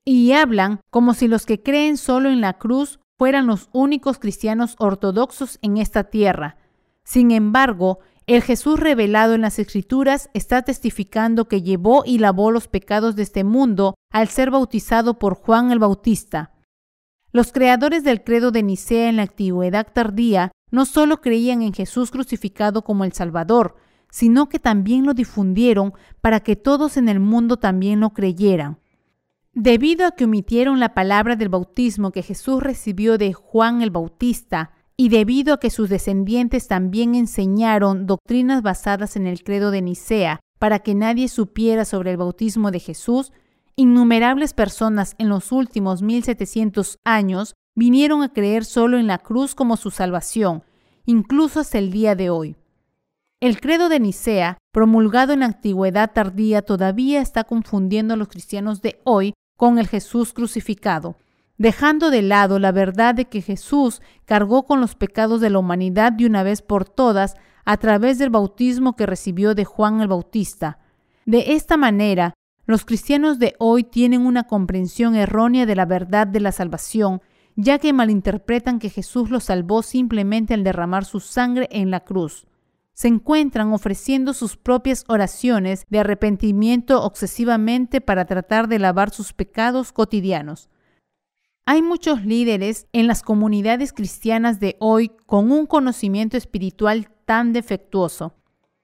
[SPEAKER 1] Y hablan como si los que creen solo en la cruz fueran los únicos cristianos ortodoxos en esta tierra. Sin embargo, el Jesús revelado en las Escrituras está testificando que llevó y lavó los pecados de este mundo al ser bautizado por Juan el Bautista. Los creadores del credo de Nicea en la antigüedad tardía no solo creían en Jesús crucificado como el Salvador, sino que también lo difundieron para que todos en el mundo también lo creyeran. Debido a que omitieron la palabra del bautismo que Jesús recibió de Juan el Bautista, y debido a que sus descendientes también enseñaron doctrinas basadas en el credo de Nicea para que nadie supiera sobre el bautismo de Jesús, innumerables personas en los últimos 1700 años vinieron a creer solo en la cruz como su salvación, incluso hasta el día de hoy. El credo de Nicea promulgado en la antigüedad tardía, todavía está confundiendo a los cristianos de hoy con el Jesús crucificado, dejando de lado la verdad de que Jesús cargó con los pecados de la humanidad de una vez por todas a través del bautismo que recibió de Juan el Bautista. De esta manera, los cristianos de hoy tienen una comprensión errónea de la verdad de la salvación, ya que malinterpretan que Jesús los salvó simplemente al derramar su sangre en la cruz. Se encuentran ofreciendo sus propias oraciones de arrepentimiento obsesivamente para tratar de lavar sus pecados cotidianos. Hay muchos líderes en las comunidades cristianas de hoy con un conocimiento espiritual tan defectuoso.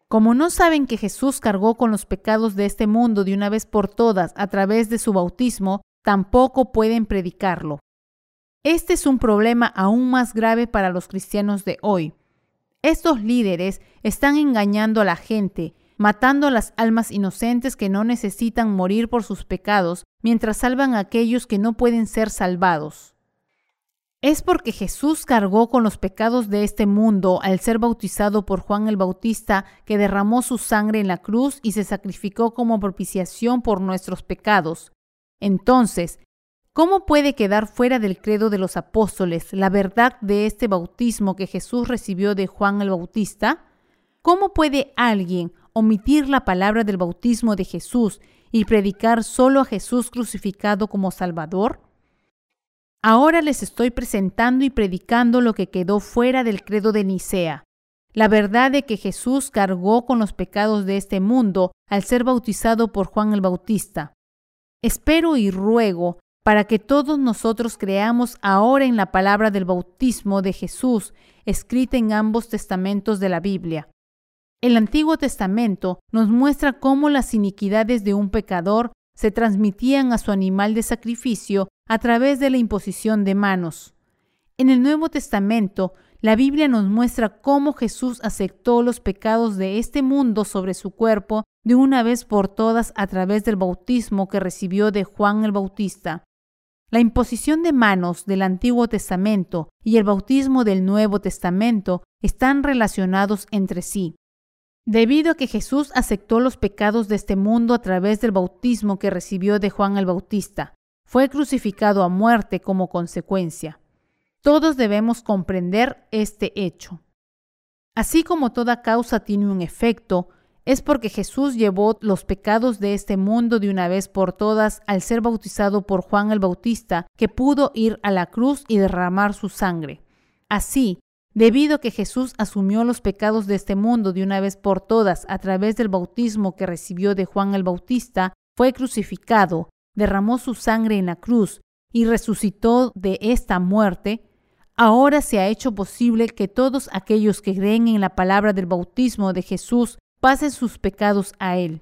[SPEAKER 1] Como no saben que Jesús cargó con los pecados de este mundo de una vez por todas a través de su bautismo, tampoco pueden predicarlo. Este es un problema aún más grave para los cristianos de hoy. Estos líderes están engañando a la gente, matando a las almas inocentes que no necesitan morir por sus pecados, mientras salvan a aquellos que no pueden ser salvados. Es porque Jesús cargó con los pecados de este mundo al ser bautizado por Juan el Bautista, que derramó su sangre en la cruz y se sacrificó como propiciación por nuestros pecados. Entonces, ¿cómo puede quedar fuera del credo de los apóstoles la verdad de este bautismo que Jesús recibió de Juan el Bautista? ¿Cómo puede alguien omitir la palabra del bautismo de Jesús y predicar solo a Jesús crucificado como Salvador? Ahora les estoy presentando y predicando lo que quedó fuera del credo de Nicea, la verdad de que Jesús cargó con los pecados de este mundo al ser bautizado por Juan el Bautista. Espero y ruego para que todos nosotros creamos ahora en la palabra del bautismo de Jesús escrita en ambos testamentos de la Biblia. El Antiguo Testamento nos muestra cómo las iniquidades de un pecador se transmitían a su animal de sacrificio a través de la imposición de manos. En el Nuevo Testamento, la Biblia nos muestra cómo Jesús aceptó los pecados de este mundo sobre su cuerpo de una vez por todas a través del bautismo que recibió de Juan el Bautista. La imposición de manos del Antiguo Testamento y el bautismo del Nuevo Testamento están relacionados entre sí. Debido a que Jesús aceptó los pecados de este mundo a través del bautismo que recibió de Juan el Bautista, fue crucificado a muerte como consecuencia. Todos debemos comprender este hecho. Así como toda causa tiene un efecto, es porque Jesús llevó los pecados de este mundo de una vez por todas al ser bautizado por Juan el Bautista, que pudo ir a la cruz y derramar su sangre. Así, Debido a que Jesús asumió los pecados de este mundo de una vez por todas a través del bautismo que recibió de Juan el Bautista, fue crucificado, derramó su sangre en la cruz y resucitó de esta muerte, ahora se ha hecho posible que todos aquellos que creen en la palabra del bautismo de Jesús pasen sus pecados a Él.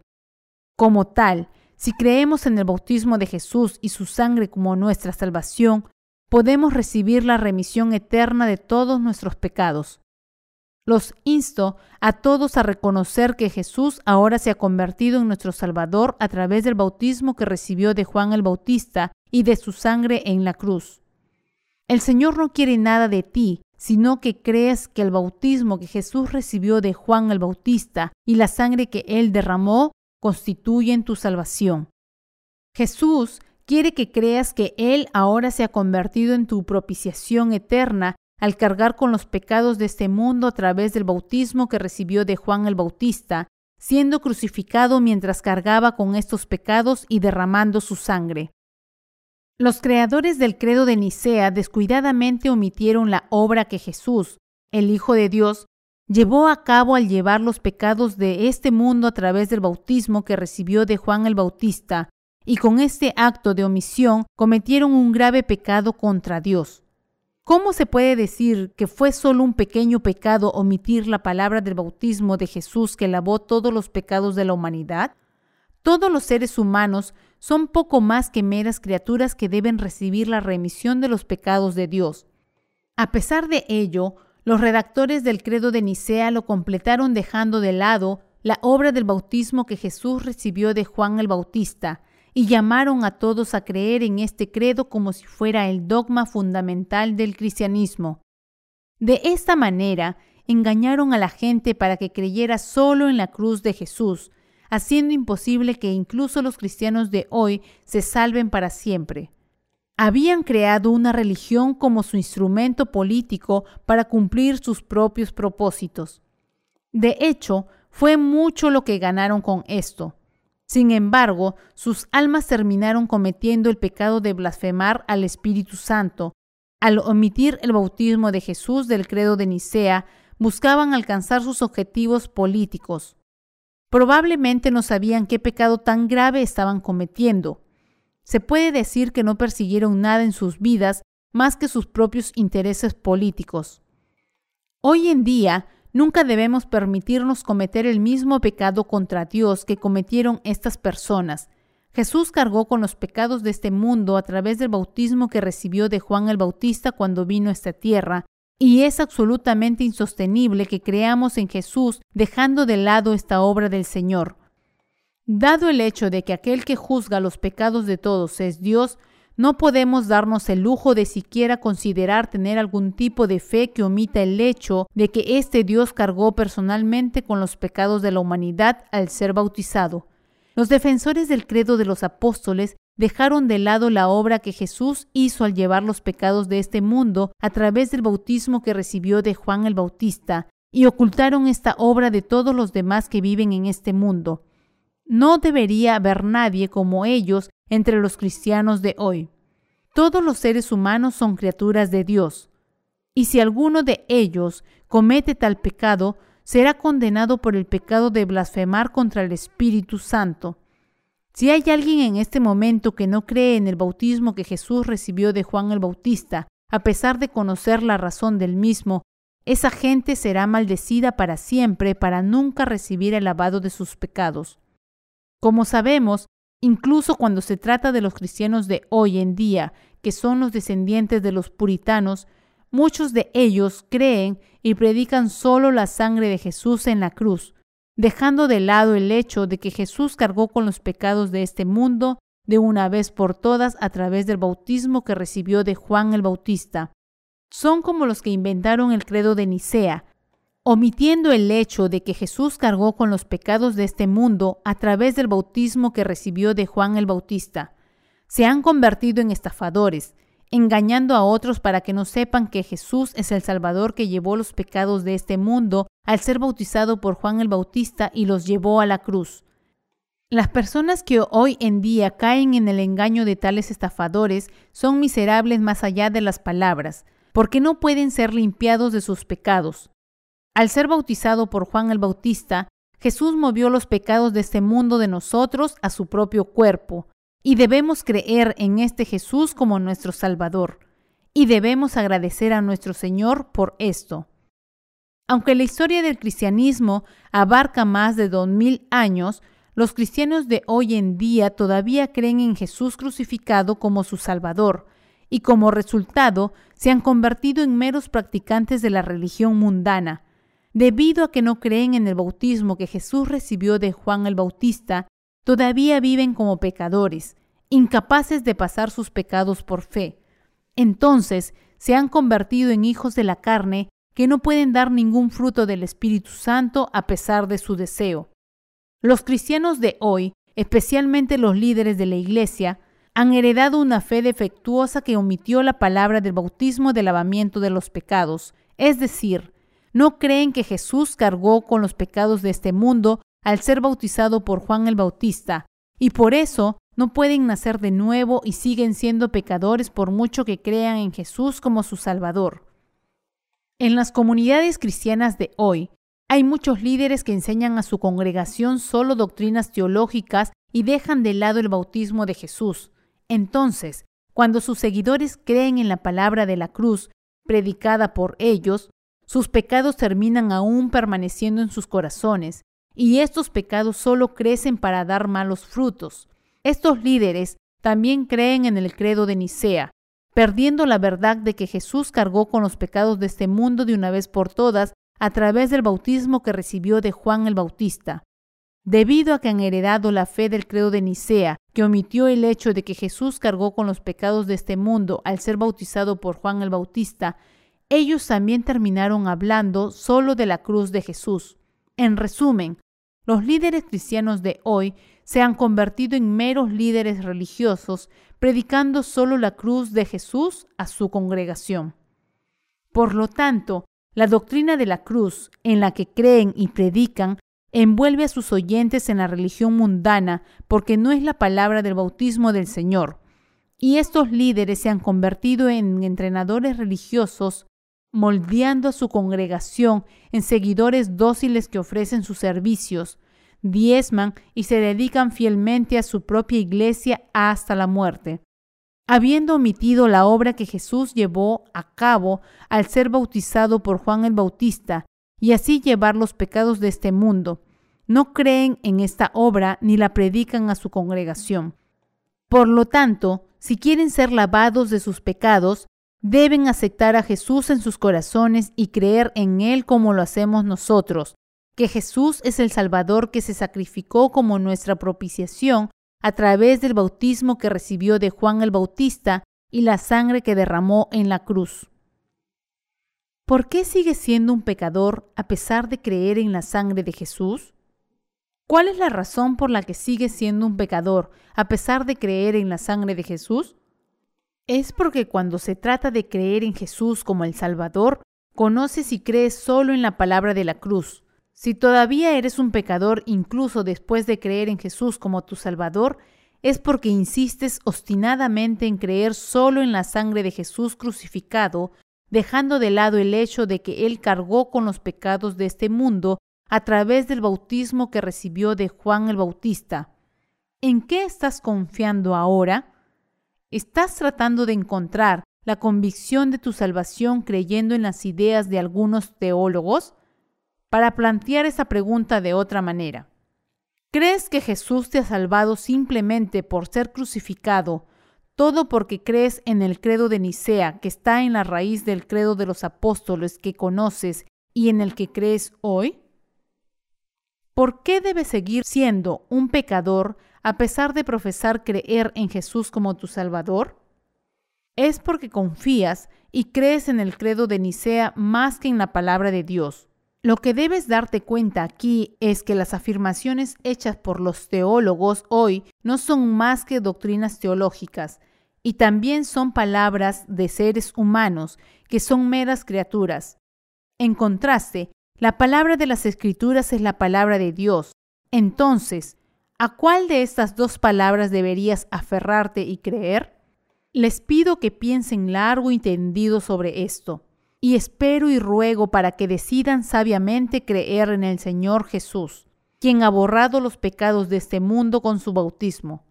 [SPEAKER 1] Como tal, si creemos en el bautismo de Jesús y su sangre como nuestra salvación, podemos recibir la remisión eterna de todos nuestros pecados. Los insto a todos a reconocer que Jesús ahora se ha convertido en nuestro Salvador a través del bautismo que recibió de Juan el Bautista y de su sangre en la cruz. El Señor no quiere nada de ti, sino que creas que el bautismo que Jesús recibió de Juan el Bautista y la sangre que él derramó constituyen tu salvación. Jesús quiere que creas que Él ahora se ha convertido en tu propiciación eterna al cargar con los pecados de este mundo a través del bautismo que recibió de Juan el Bautista, siendo crucificado mientras cargaba con estos pecados y derramando su sangre. Los creadores del credo de Nicea descuidadamente omitieron la obra que Jesús, el Hijo de Dios, llevó a cabo al llevar los pecados de este mundo a través del bautismo que recibió de Juan el Bautista, y con este acto de omisión cometieron un grave pecado contra Dios. ¿Cómo se puede decir que fue solo un pequeño pecado omitir la palabra del bautismo de Jesús que lavó todos los pecados de la humanidad? Todos los seres humanos son poco más que meras criaturas que deben recibir la remisión de los pecados de Dios. A pesar de ello, los redactores del credo de Nicea lo completaron dejando de lado la obra del bautismo que Jesús recibió de Juan el Bautista, y llamaron a todos a creer en este credo como si fuera el dogma fundamental del cristianismo. De esta manera, engañaron a la gente para que creyera solo en la cruz de Jesús, haciendo imposible que incluso los cristianos de hoy se salven para siempre. Habían creado una religión como su instrumento político para cumplir sus propios propósitos. De hecho, fue mucho lo que ganaron con esto. Sin embargo, sus almas terminaron cometiendo el pecado de blasfemar al Espíritu Santo. Al omitir el bautismo de Jesús del credo de Nicea, buscaban alcanzar sus objetivos políticos. Probablemente no sabían qué pecado tan grave estaban cometiendo. Se puede decir que no persiguieron nada en sus vidas más que sus propios intereses políticos. Hoy en día, nunca debemos permitirnos cometer el mismo pecado contra Dios que cometieron estas personas. Jesús cargó con los pecados de este mundo a través del bautismo que recibió de Juan el Bautista cuando vino a esta tierra, y es absolutamente insostenible que creamos en Jesús dejando de lado esta obra del Señor. Dado el hecho de que aquel que juzga los pecados de todos es Dios, no podemos darnos el lujo de siquiera considerar tener algún tipo de fe que omita el hecho de que este Dios cargó personalmente con los pecados de la humanidad al ser bautizado. Los defensores del credo de los apóstoles dejaron de lado la obra que Jesús hizo al llevar los pecados de este mundo a través del bautismo que recibió de Juan el Bautista y ocultaron esta obra de todos los demás que viven en este mundo. No debería haber nadie como ellos entre los cristianos de hoy. Todos los seres humanos son criaturas de Dios, y si alguno de ellos comete tal pecado, será condenado por el pecado de blasfemar contra el Espíritu Santo. Si hay alguien en este momento que no cree en el bautismo que Jesús recibió de Juan el Bautista, a pesar de conocer la razón del mismo, esa gente será maldecida para siempre para nunca recibir el lavado de sus pecados. Como sabemos, incluso cuando se trata de los cristianos de hoy en día, que son los descendientes de los puritanos, muchos de ellos creen y predican solo la sangre de Jesús en la cruz, dejando de lado el hecho de que Jesús cargó con los pecados de este mundo de una vez por todas a través del bautismo que recibió de Juan el Bautista. Son como los que inventaron el credo de Nicea, omitiendo el hecho de que Jesús cargó con los pecados de este mundo a través del bautismo que recibió de Juan el Bautista. Se han convertido en estafadores, engañando a otros para que no sepan que Jesús es el Salvador que llevó los pecados de este mundo al ser bautizado por Juan el Bautista y los llevó a la cruz. Las personas que hoy en día caen en el engaño de tales estafadores son miserables más allá de las palabras, porque no pueden ser limpiados de sus pecados. Al ser bautizado por Juan el Bautista, Jesús movió los pecados de este mundo de nosotros a su propio cuerpo, y debemos creer en este Jesús como nuestro Salvador. Y debemos agradecer a nuestro Señor por esto. Aunque la historia del cristianismo abarca más de dos mil años, los cristianos de hoy en día todavía creen en Jesús crucificado como su Salvador, y como resultado se han convertido en meros practicantes de la religión mundana. Debido a que no creen en el bautismo que Jesús recibió de Juan el Bautista, todavía viven como pecadores, incapaces de pasar sus pecados por fe. Entonces se han convertido en hijos de la carne que no pueden dar ningún fruto del Espíritu Santo a pesar de su deseo. Los cristianos de hoy, especialmente los líderes de la Iglesia, han heredado una fe defectuosa que omitió la palabra del bautismo de lavamiento de los pecados, es decir, no creen que Jesús cargó con los pecados de este mundo al ser bautizado por Juan el Bautista, y por eso no pueden nacer de nuevo y siguen siendo pecadores por mucho que crean en Jesús como su Salvador. En las comunidades cristianas de hoy, hay muchos líderes que enseñan a su congregación solo doctrinas teológicas y dejan de lado el bautismo de Jesús. Entonces, cuando sus seguidores creen en la palabra de la cruz predicada por ellos, sus pecados terminan aún permaneciendo en sus corazones y estos pecados solo crecen para dar malos frutos. Estos líderes también creen en el credo de Nicea, perdiendo la verdad de que Jesús cargó con los pecados de este mundo de una vez por todas a través del bautismo que recibió de Juan el Bautista. Debido a que han heredado la fe del credo de Nicea, que omitió el hecho de que Jesús cargó con los pecados de este mundo al ser bautizado por Juan el Bautista, ellos también terminaron hablando solo de la cruz de Jesús. En resumen, los líderes cristianos de hoy se han convertido en meros líderes religiosos, predicando solo la cruz de Jesús a su congregación. Por lo tanto, la doctrina de la cruz, en la que creen y predican, envuelve a sus oyentes en la religión mundana porque no es la palabra del bautismo del Señor. Y estos líderes se han convertido en entrenadores religiosos, moldeando a su congregación en seguidores dóciles que ofrecen sus servicios, diezman y se dedican fielmente a su propia iglesia hasta la muerte. Habiendo omitido la obra que Jesús llevó a cabo al ser bautizado por Juan el Bautista y así llevar los pecados de este mundo, no creen en esta obra ni la predican a su congregación. Por lo tanto, si quieren ser lavados de sus pecados, deben aceptar a Jesús en sus corazones y creer en Él como lo hacemos nosotros, que Jesús es el Salvador que se sacrificó como nuestra propiciación a través del bautismo que recibió de Juan el Bautista y la sangre que derramó en la cruz. ¿Por qué sigue siendo un pecador a pesar de creer en la sangre de Jesús? ¿Cuál es la razón por la que sigue siendo un pecador a pesar de creer en la sangre de Jesús? Es porque cuando se trata de creer en Jesús como el Salvador, conoces y crees solo en la palabra de la cruz, si todavía eres un pecador incluso después de creer en Jesús como tu Salvador, es porque insistes obstinadamente en creer solo en la sangre de Jesús crucificado, dejando de lado el hecho de que Él cargó con los pecados de este mundo a través del bautismo que recibió de Juan el Bautista. ¿En qué estás confiando ahora? ¿Estás tratando de encontrar la convicción de tu salvación creyendo en las ideas de algunos teólogos? para plantear esa pregunta de otra manera. ¿Crees que Jesús te ha salvado simplemente por ser crucificado, todo porque crees en el credo de Nicea, que está en la raíz del credo de los apóstoles que conoces y en el que crees hoy? ¿Por qué debes seguir siendo un pecador a pesar de profesar creer en Jesús como tu Salvador? Es porque confías y crees en el credo de Nicea más que en la palabra de Dios lo que debes darte cuenta aquí es que las afirmaciones hechas por los teólogos hoy no son más que doctrinas teológicas, y también son palabras de seres humanos, que son meras criaturas. En contraste, la palabra de las escrituras es la palabra de Dios. Entonces, ¿a cuál de estas dos palabras deberías aferrarte y creer? Les pido que piensen largo y tendido sobre esto y espero y ruego para que decidan sabiamente creer en el Señor Jesús, quien ha borrado los pecados de este mundo con su bautismo.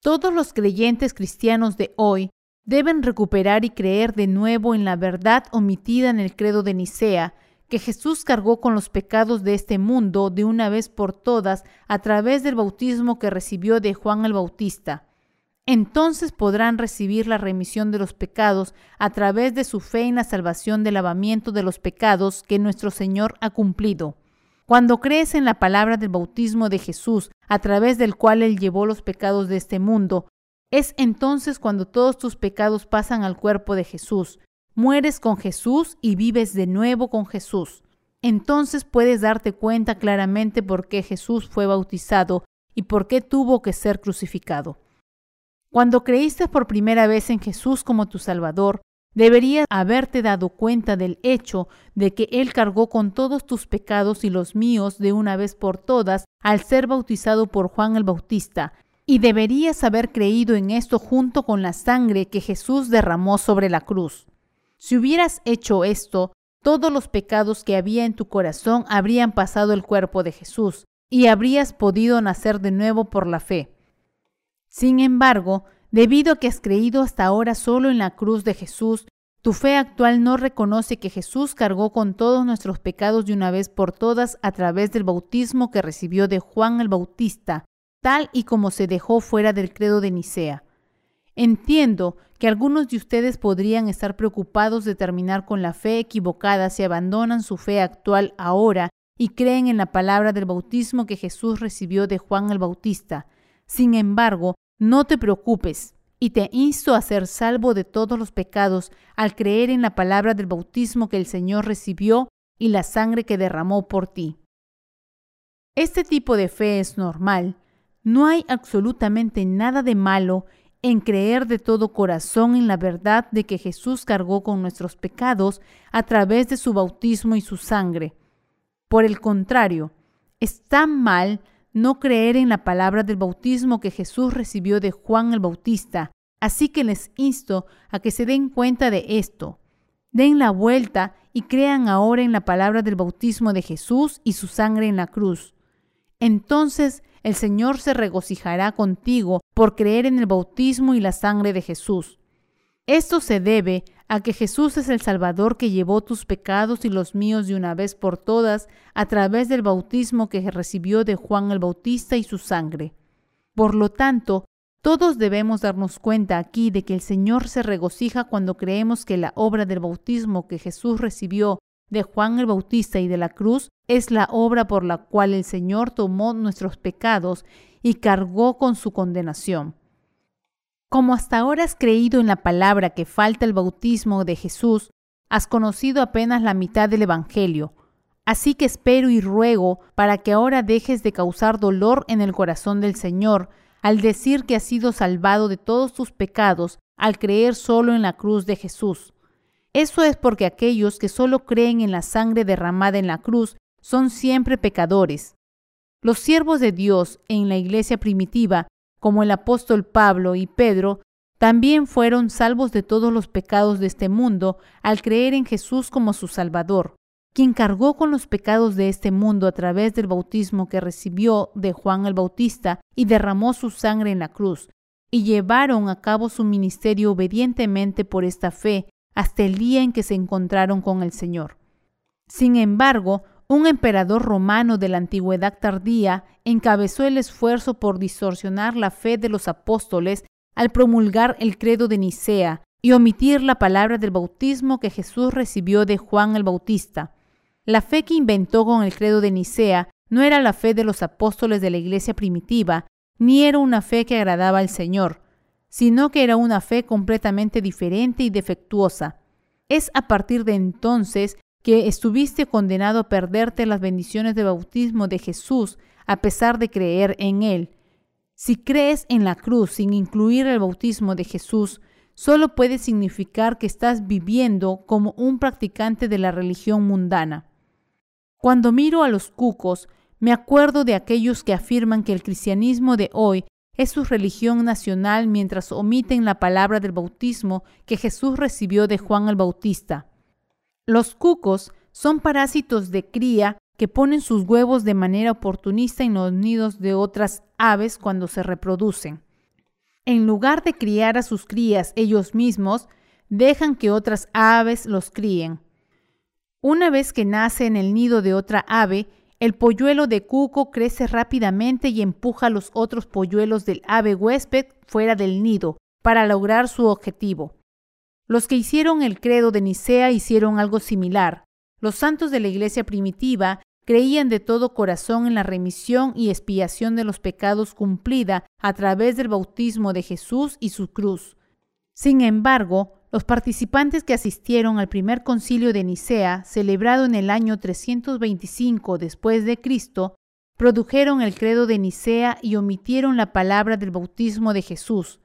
[SPEAKER 1] Todos los creyentes cristianos de hoy deben recuperar y creer de nuevo en la verdad omitida en el credo de Nicea, que Jesús cargó con los pecados de este mundo de una vez por todas a través del bautismo que recibió de Juan el Bautista entonces podrán recibir la remisión de los pecados a través de su fe en la salvación del lavamiento de los pecados que nuestro Señor ha cumplido. Cuando crees en la palabra del bautismo de Jesús, a través del cual Él llevó los pecados de este mundo, es entonces cuando todos tus pecados pasan al cuerpo de Jesús. Mueres con Jesús y vives de nuevo con Jesús. Entonces puedes darte cuenta claramente por qué Jesús fue bautizado y por qué tuvo que ser crucificado. Cuando creíste por primera vez en Jesús como tu Salvador, deberías haberte dado cuenta del hecho de que Él cargó con todos tus pecados y los míos de una vez por todas al ser bautizado por Juan el Bautista, y deberías haber creído en esto junto con la sangre que Jesús derramó sobre la cruz. Si hubieras hecho esto, todos los pecados que había en tu corazón habrían pasado el cuerpo de Jesús, y habrías podido nacer de nuevo por la fe. Sin embargo, debido a que has creído hasta ahora solo en la cruz de Jesús, tu fe actual no reconoce que Jesús cargó con todos nuestros pecados de una vez por todas a través del bautismo que recibió de Juan el Bautista, tal y como se dejó fuera del credo de Nicea. Entiendo que algunos de ustedes podrían estar preocupados de terminar con la fe equivocada si abandonan su fe actual ahora y creen en la palabra del bautismo que Jesús recibió de Juan el Bautista. Sin embargo, no te preocupes, y te insto a ser salvo de todos los pecados al creer en la palabra del bautismo que el Señor recibió y la sangre que derramó por ti. Este tipo de fe es normal. No hay absolutamente nada de malo en creer de todo corazón en la verdad de que Jesús cargó con nuestros pecados a través de su bautismo y su sangre. Por el contrario, está mal no creer en la palabra del bautismo que Jesús recibió de Juan el Bautista, así que les insto a que se den cuenta de esto. Den la vuelta y crean ahora en la palabra del bautismo de Jesús y su sangre en la cruz. Entonces el Señor se regocijará contigo por creer en el bautismo y la sangre de Jesús. Esto se debe a que Jesús es el Salvador que llevó tus pecados y los míos de una vez por todas a través del bautismo que recibió de Juan el Bautista y su sangre. Por lo tanto, todos debemos darnos cuenta aquí de que el Señor se regocija cuando creemos que la obra del bautismo que Jesús recibió de Juan el Bautista y de la cruz es la obra por la cual el Señor tomó nuestros pecados y cargó con su condenación. Como hasta ahora has creído en la palabra que falta el bautismo de Jesús, has conocido apenas la mitad del Evangelio. Así que espero y ruego para que ahora dejes de causar dolor en el corazón del Señor al decir que has sido salvado de todos tus pecados al creer solo en la cruz de Jesús. Eso es porque aquellos que solo creen en la sangre derramada en la cruz son siempre pecadores. Los siervos de Dios en la iglesia primitiva como el apóstol Pablo y Pedro, también fueron salvos de todos los pecados de este mundo al creer en Jesús como su Salvador, quien cargó con los pecados de este mundo a través del bautismo que recibió de Juan el Bautista y derramó su sangre en la cruz, y llevaron a cabo su ministerio obedientemente por esta fe hasta el día en que se encontraron con el Señor. Sin embargo, un emperador romano de la antigüedad tardía encabezó el esfuerzo por distorsionar la fe de los apóstoles al promulgar el credo de Nicea y omitir la palabra del bautismo que Jesús recibió de Juan el Bautista. La fe que inventó con el credo de Nicea no era la fe de los apóstoles de la iglesia primitiva, ni era una fe que agradaba al Señor, sino que era una fe completamente diferente y defectuosa. Es a partir de entonces que estuviste condenado a perderte las bendiciones de bautismo de Jesús a pesar de creer en Él. Si crees en la cruz sin incluir el bautismo de Jesús, solo puede significar que estás viviendo como un practicante de la religión mundana. Cuando miro a los cucos, me acuerdo de aquellos que afirman que el cristianismo de hoy es su religión nacional mientras omiten la palabra del bautismo que Jesús recibió de Juan el Bautista. Los cucos son parásitos de cría que ponen sus huevos de manera oportunista en los nidos de otras aves cuando se reproducen. En lugar de criar a sus crías ellos mismos, dejan que otras aves los críen. Una vez que nace en el nido de otra ave, el polluelo de cuco crece rápidamente y empuja a los otros polluelos del ave huésped fuera del nido para lograr su objetivo. Los que hicieron el credo de Nicea hicieron algo similar. Los santos de la iglesia primitiva creían de todo corazón en la remisión y expiación de los pecados cumplida a través del bautismo de Jesús y su cruz. Sin embargo, los participantes que asistieron al primer concilio de Nicea, celebrado en el año 325 después de Cristo, produjeron el credo de Nicea y omitieron la palabra del bautismo de Jesús,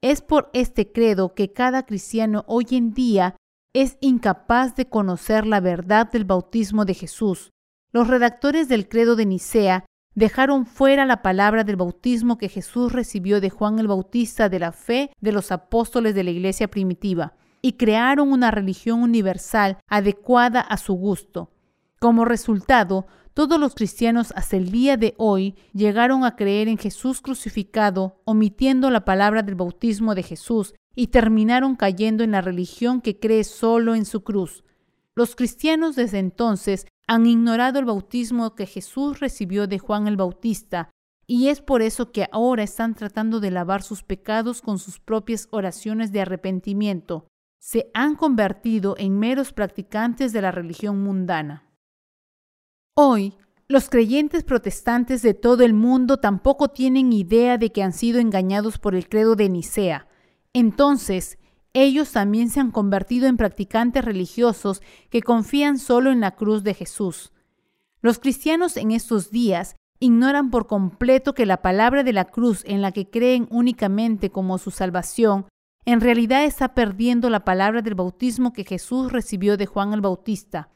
[SPEAKER 1] es por este credo que cada cristiano hoy en día es incapaz de conocer la verdad del bautismo de Jesús. Los redactores del credo de Nicea dejaron fuera la palabra del bautismo que Jesús recibió de Juan el Bautista de la fe de los apóstoles de la iglesia primitiva y crearon una religión universal adecuada a su gusto. Como resultado, todos los cristianos hasta el día de hoy llegaron a creer en Jesús crucificado, omitiendo la palabra del bautismo de Jesús, y terminaron cayendo en la religión que cree solo en su cruz. Los cristianos desde entonces han ignorado el bautismo que Jesús recibió de Juan el Bautista, y es por eso que ahora están tratando de lavar sus pecados con sus propias oraciones de arrepentimiento. Se han convertido en meros practicantes de la religión mundana. Hoy, los creyentes protestantes de todo el mundo tampoco tienen idea de que han sido engañados por el credo de Nicea, Entonces, ellos también se han convertido en practicantes religiosos que confían solo en la cruz de Jesús. Los cristianos en estos días ignoran por completo que la palabra de la cruz en la que creen únicamente como su salvación, en realidad está perdiendo la palabra del bautismo que Jesús recibió de Juan el Bautista.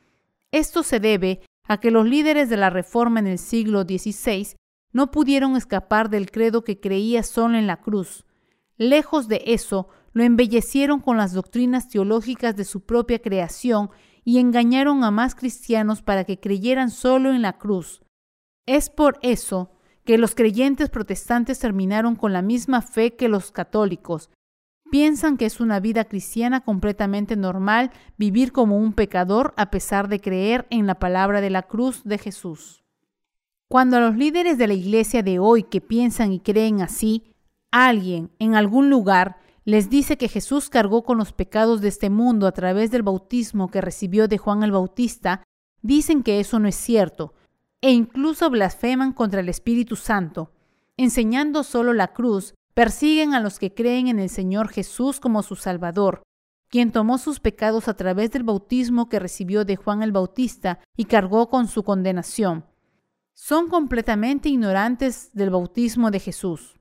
[SPEAKER 1] Esto se debe a que los líderes de la Reforma en el siglo XVI no pudieron escapar del credo que creía solo en la cruz. Lejos de eso, lo embellecieron con las doctrinas teológicas de su propia creación y engañaron a más cristianos para que creyeran solo en la cruz. Es por eso que los creyentes protestantes terminaron con la misma fe que los católicos. Piensan que es una vida cristiana completamente normal vivir como un pecador a pesar de creer en la palabra de la cruz de Jesús. Cuando a los líderes de la iglesia de hoy que piensan y creen así, alguien en algún lugar les dice que Jesús cargó con los pecados de este mundo a través del bautismo que recibió de Juan el Bautista, dicen que eso no es cierto, e incluso blasfeman contra el Espíritu Santo. Enseñando solo la cruz, persiguen a los que creen en el Señor Jesús como su Salvador, quien tomó sus pecados a través del bautismo que recibió de Juan el Bautista y cargó con su condenación. Son completamente ignorantes del bautismo de Jesús.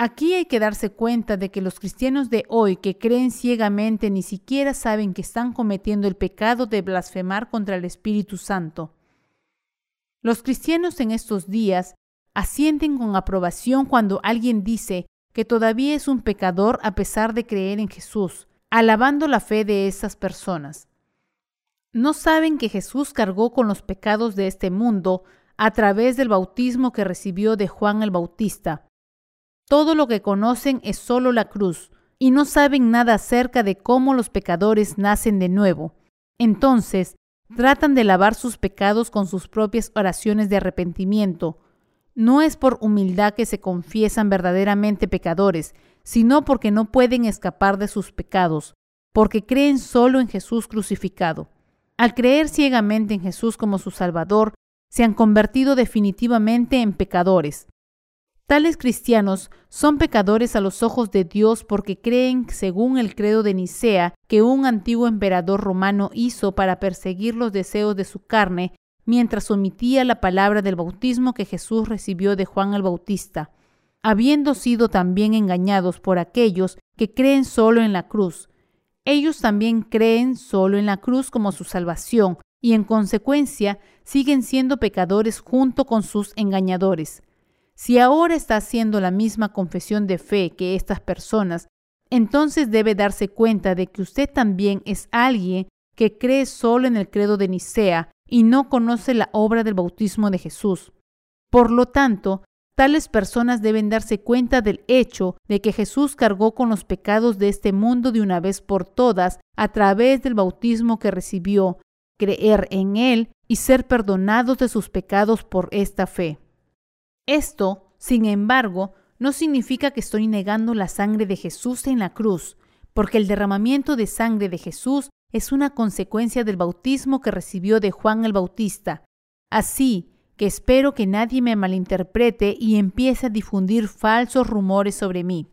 [SPEAKER 1] Aquí hay que darse cuenta de que los cristianos de hoy que creen ciegamente ni siquiera saben que están cometiendo el pecado de blasfemar contra el Espíritu Santo. Los cristianos en estos días asienten con aprobación cuando alguien dice que todavía es un pecador a pesar de creer en Jesús, alabando la fe de esas personas. No saben que Jesús cargó con los pecados de este mundo a través del bautismo que recibió de Juan el Bautista todo lo que conocen es solo la cruz y no saben nada acerca de cómo los pecadores nacen de nuevo. Entonces, tratan de lavar sus pecados con sus propias oraciones de arrepentimiento. No es por humildad que se confiesan verdaderamente pecadores, sino porque no pueden escapar de sus pecados, porque creen solo en Jesús crucificado. Al creer ciegamente en Jesús como su Salvador, se han convertido definitivamente en pecadores. Tales cristianos son pecadores a los ojos de Dios porque creen, según el credo de Nicea, que un antiguo emperador romano hizo para perseguir los deseos de su carne mientras omitía la palabra del bautismo que Jesús recibió de Juan el Bautista, habiendo sido también engañados por aquellos que creen solo en la cruz. Ellos también creen solo en la cruz como su salvación y en consecuencia siguen siendo pecadores junto con sus engañadores. Si ahora está haciendo la misma confesión de fe que estas personas, entonces debe darse cuenta de que usted también es alguien que cree solo en el credo de Nicea y no conoce la obra del bautismo de Jesús. Por lo tanto, tales personas deben darse cuenta del hecho de que Jesús cargó con los pecados de este mundo de una vez por todas a través del bautismo que recibió, creer en Él y ser perdonados de sus pecados por esta fe. Esto, sin embargo, no significa que estoy negando la sangre de Jesús en la cruz, porque el derramamiento de sangre de Jesús es una consecuencia del bautismo que recibió de Juan el Bautista. Así que espero que nadie me malinterprete y empiece a difundir falsos rumores sobre mí.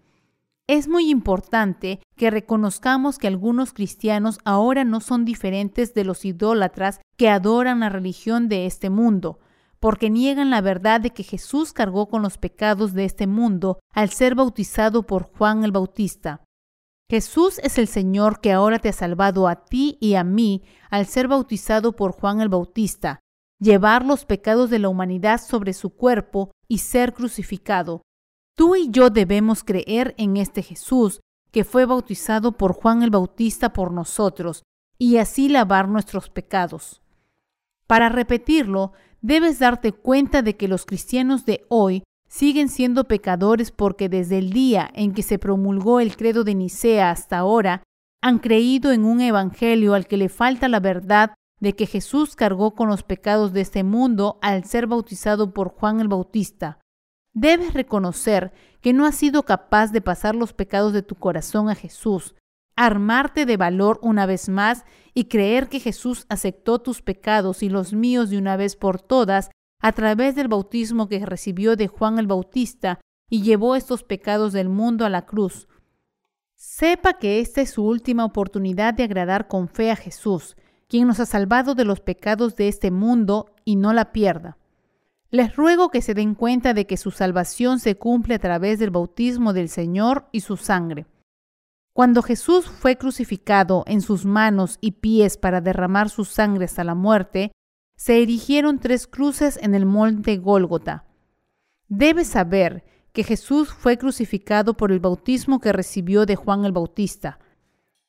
[SPEAKER 1] Es muy importante que reconozcamos que algunos cristianos ahora no son diferentes de los idólatras que adoran la religión de este mundo, porque niegan la verdad de que Jesús cargó con los pecados de este mundo al ser bautizado por Juan el Bautista. Jesús es el Señor que ahora te ha salvado a ti y a mí al ser bautizado por Juan el Bautista, llevar los pecados de la humanidad sobre su cuerpo y ser crucificado. Tú y yo debemos creer en este Jesús que fue bautizado por Juan el Bautista por nosotros y así lavar nuestros pecados. Para repetirlo, debes darte cuenta de que los cristianos de hoy siguen siendo pecadores porque desde el día en que se promulgó el credo de Nicea hasta ahora, han creído en un evangelio al que le falta la verdad de que Jesús cargó con los pecados de este mundo al ser bautizado por Juan el Bautista. Debes reconocer que no has sido capaz de pasar los pecados de tu corazón a Jesús, armarte de valor una vez más y creer que Jesús aceptó tus pecados y los míos de una vez por todas a través del bautismo que recibió de Juan el Bautista y llevó estos pecados del mundo a la cruz. Sepa que esta es su última oportunidad de agradar con fe a Jesús, quien nos ha salvado de los pecados de este mundo y no la pierda. Les ruego que se den cuenta de que su salvación se cumple a través del bautismo del Señor y su sangre. Cuando Jesús fue crucificado en sus manos y pies para derramar su sangre hasta la muerte, se erigieron tres cruces en el monte Gólgota. Debes saber que Jesús fue crucificado por el bautismo que recibió de Juan el Bautista.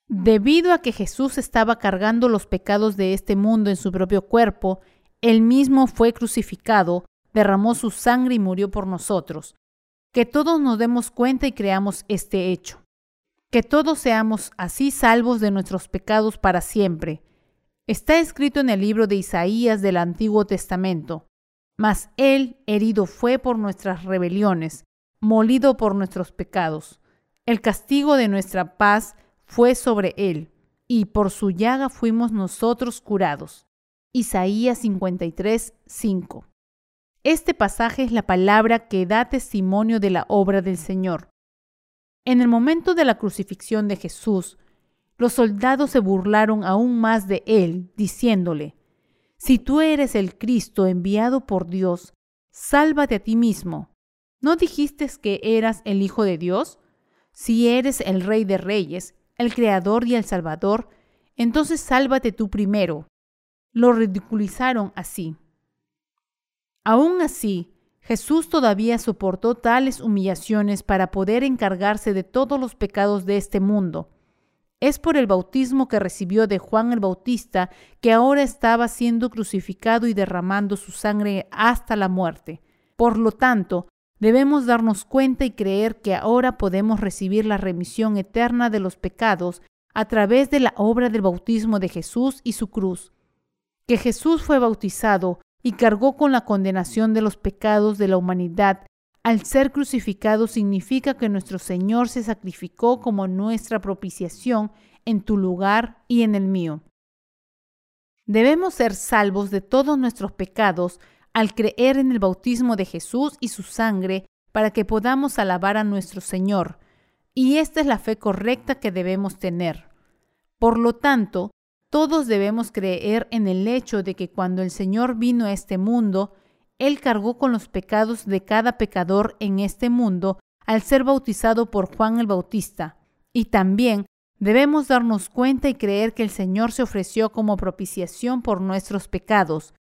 [SPEAKER 1] Debido a que Jesús estaba cargando los pecados de este mundo en su propio cuerpo, él mismo fue crucificado, derramó su sangre y murió por nosotros. Que todos nos demos cuenta y creamos este hecho. Que todos seamos así salvos de nuestros pecados para siempre. Está escrito en el libro de Isaías del Antiguo Testamento. Mas Él herido fue por nuestras rebeliones, molido por nuestros pecados. El castigo de nuestra paz fue sobre Él, y por su llaga fuimos nosotros curados. Isaías 53, 5. Este pasaje es la palabra que da testimonio de la obra del Señor. En el momento de la crucifixión de Jesús, los soldados se burlaron aún más de él, diciéndole, Si tú eres el Cristo enviado por Dios, sálvate a ti mismo. ¿No dijiste que eras el Hijo de Dios? Si eres el Rey de Reyes, el Creador y el Salvador, entonces sálvate tú primero. Lo ridiculizaron así. Aún así, Jesús todavía soportó tales humillaciones para poder encargarse de todos los pecados de este mundo es por el bautismo que recibió de Juan el Bautista que ahora estaba siendo crucificado y derramando su sangre hasta la muerte. Por lo tanto, debemos darnos cuenta y creer que ahora podemos recibir la remisión eterna de los pecados a través de la obra del bautismo de Jesús y su cruz. Que Jesús fue bautizado y cargó con la condenación de los pecados de la humanidad al ser crucificado significa que nuestro Señor se sacrificó como nuestra propiciación en tu lugar y en el mío. Debemos ser salvos de todos nuestros pecados al creer en el bautismo de Jesús y su sangre para que podamos alabar a nuestro Señor. Y esta es la fe correcta que debemos tener. Por lo tanto, todos debemos creer en el hecho de que cuando el Señor vino a este mundo, él cargó con los pecados de cada pecador en este mundo al ser bautizado por Juan el Bautista. Y también debemos darnos cuenta y creer que el Señor se ofreció como propiciación por nuestros pecados.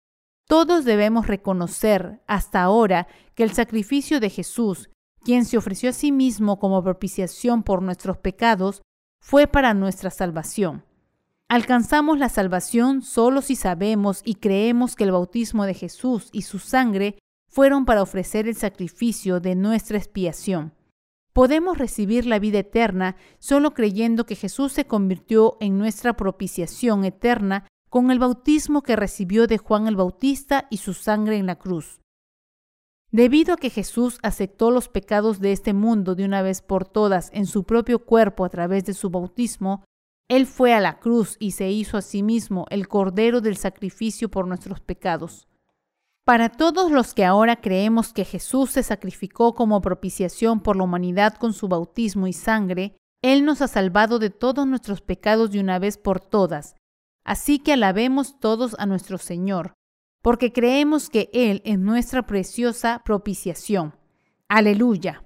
[SPEAKER 1] Todos debemos reconocer hasta ahora que el sacrificio de Jesús, quien se ofreció a sí mismo como propiciación por nuestros pecados, fue para nuestra salvación. Alcanzamos la salvación solo si sabemos y creemos que el bautismo de Jesús y su sangre fueron para ofrecer el sacrificio de nuestra expiación. Podemos recibir la vida eterna solo creyendo que Jesús se convirtió en nuestra propiciación eterna con el bautismo que recibió de Juan el Bautista y su sangre en la cruz. Debido a que Jesús aceptó los pecados de este mundo de una vez por todas en su propio cuerpo a través de su bautismo, él fue a la cruz y se hizo a sí mismo el cordero del sacrificio por nuestros pecados. Para todos los que ahora creemos que Jesús se sacrificó como propiciación por la humanidad con su bautismo y sangre, Él nos ha salvado de todos nuestros pecados de una vez por todas. Así que alabemos todos a nuestro Señor, porque creemos que Él es nuestra preciosa propiciación. Aleluya.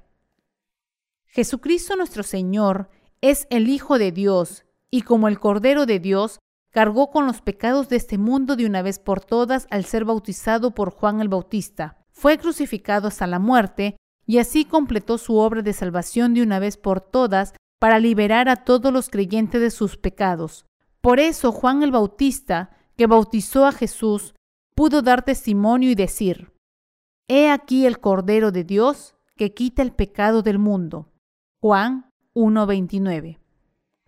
[SPEAKER 1] Jesucristo nuestro Señor es el Hijo de Dios y como el Cordero de Dios, cargó con los pecados de este mundo de una vez por todas al ser bautizado por Juan el Bautista. Fue crucificado hasta la muerte y así completó su obra de salvación de una vez por todas para liberar a todos los creyentes de sus pecados. Por eso Juan el Bautista, que bautizó a Jesús, pudo dar testimonio y decir, He aquí el Cordero de Dios que quita el pecado del mundo. Juan 1.29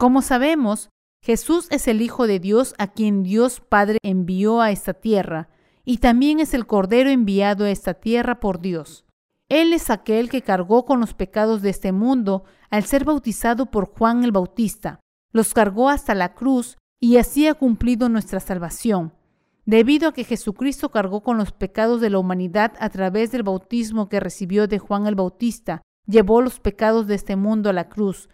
[SPEAKER 1] como sabemos, Jesús es el Hijo de Dios a quien Dios Padre envió a esta tierra, y también es el Cordero enviado a esta tierra por Dios. Él es aquel que cargó con los pecados de este mundo al ser bautizado por Juan el Bautista. Los cargó hasta la cruz y así ha cumplido nuestra salvación. Debido a que Jesucristo cargó con los pecados de la humanidad a través del bautismo que recibió de Juan el Bautista, llevó los pecados de este mundo a la cruz,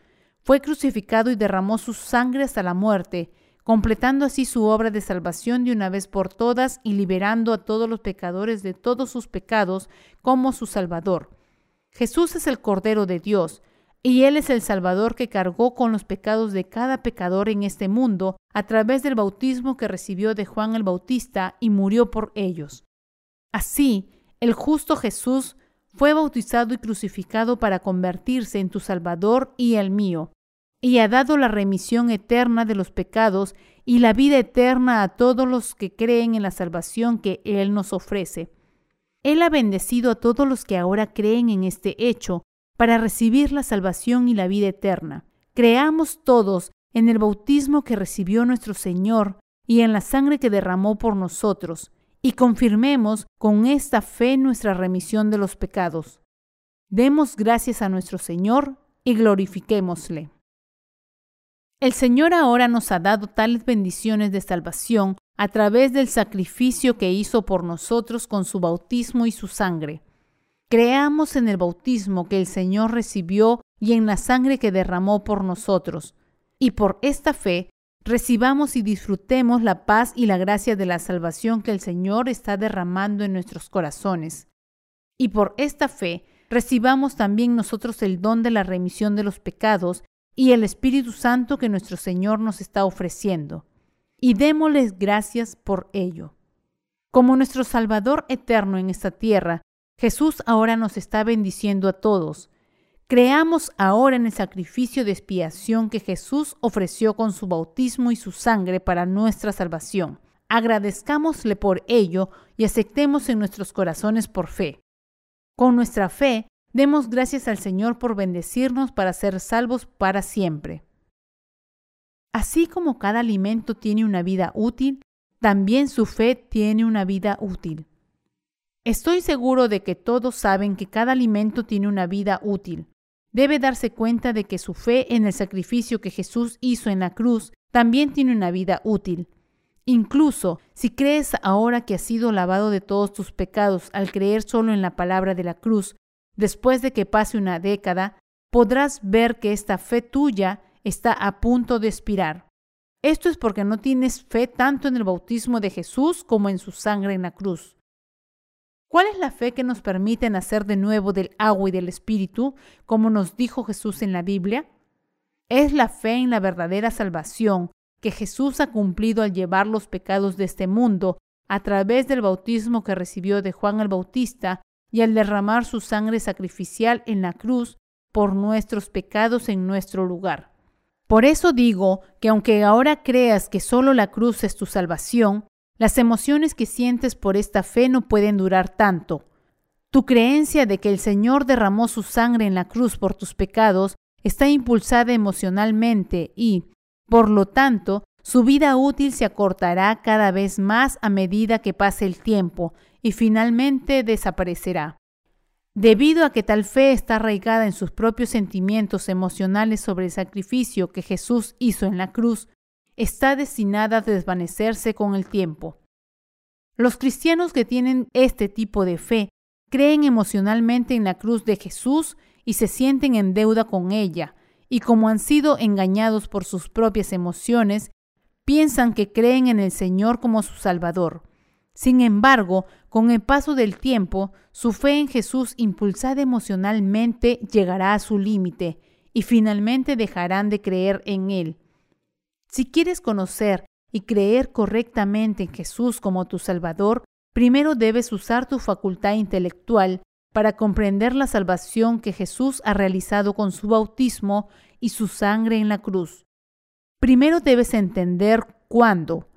[SPEAKER 1] fue crucificado y derramó su sangre hasta la muerte, completando así su obra de salvación de una vez por todas y liberando a todos los pecadores de todos sus pecados como su Salvador. Jesús es el Cordero de Dios, y Él es el Salvador que cargó con los pecados de cada pecador en este mundo a través del bautismo que recibió de Juan el Bautista y murió por ellos. Así, el justo Jesús fue bautizado y crucificado para convertirse en tu Salvador y el mío y ha dado la remisión eterna de los pecados y la vida eterna a todos los que creen en la salvación que Él nos ofrece. Él ha bendecido a todos los que ahora creen en este hecho para recibir la salvación y la vida eterna. Creamos todos en el bautismo que recibió nuestro Señor y en la sangre que derramó por nosotros, y confirmemos con esta fe nuestra remisión de los pecados. Demos gracias a nuestro Señor y glorifiquémosle. El Señor ahora nos ha dado tales bendiciones de salvación a través del sacrificio que hizo por nosotros con su bautismo y su sangre. Creamos en el bautismo que el Señor recibió y en la sangre que derramó por nosotros, y por esta fe recibamos y disfrutemos la paz y la gracia de la salvación que el Señor está derramando en nuestros corazones. Y por esta fe recibamos también nosotros el don de la remisión de los pecados y el Espíritu Santo que nuestro Señor nos está ofreciendo. Y démosles gracias por ello. Como nuestro Salvador eterno en esta tierra, Jesús ahora nos está bendiciendo a todos. Creamos ahora en el sacrificio de expiación que Jesús ofreció con su bautismo y su sangre para nuestra salvación. Agradezcámosle por ello y aceptemos en nuestros corazones por fe. Con nuestra fe Demos gracias al Señor por bendecirnos para ser salvos para siempre. Así como cada alimento tiene una vida útil, también su fe tiene una vida útil. Estoy seguro de que todos saben que cada alimento tiene una vida útil. Debe darse cuenta de que su fe en el sacrificio que Jesús hizo en la cruz también tiene una vida útil. Incluso si crees ahora que has sido lavado de todos tus pecados al creer solo en la palabra de la cruz, después de que pase una década, podrás ver que esta fe tuya está a punto de expirar. Esto es porque no tienes fe tanto en el bautismo de Jesús como en su sangre en la cruz. ¿Cuál es la fe que nos permite nacer de nuevo del agua y del Espíritu, como nos dijo Jesús en la Biblia? Es la fe en la verdadera salvación que Jesús ha cumplido al llevar los pecados de este mundo a través del bautismo que recibió de Juan el Bautista y al derramar su sangre sacrificial en la cruz por nuestros pecados en nuestro lugar. Por eso digo que aunque ahora creas que solo la cruz es tu salvación, las emociones que sientes por esta fe no pueden durar tanto. Tu creencia de que el Señor derramó su sangre en la cruz por tus pecados está impulsada emocionalmente y, por lo tanto, su vida útil se acortará cada vez más a medida que pase el tiempo y finalmente desaparecerá. Debido a que tal fe está arraigada en sus propios sentimientos emocionales sobre el sacrificio que Jesús hizo en la cruz, está destinada a desvanecerse con el tiempo. Los cristianos que tienen este tipo de fe creen emocionalmente en la cruz de Jesús y se sienten en deuda con ella, y como han sido engañados por sus propias emociones, piensan que creen en el Señor como su Salvador. Sin embargo, con el paso del tiempo, su fe en Jesús impulsada emocionalmente llegará a su límite y finalmente dejarán de creer en Él. Si quieres conocer y creer correctamente en Jesús como tu Salvador, primero debes usar tu facultad intelectual para comprender la salvación que Jesús ha realizado con su bautismo y su sangre en la cruz. Primero debes entender cuándo,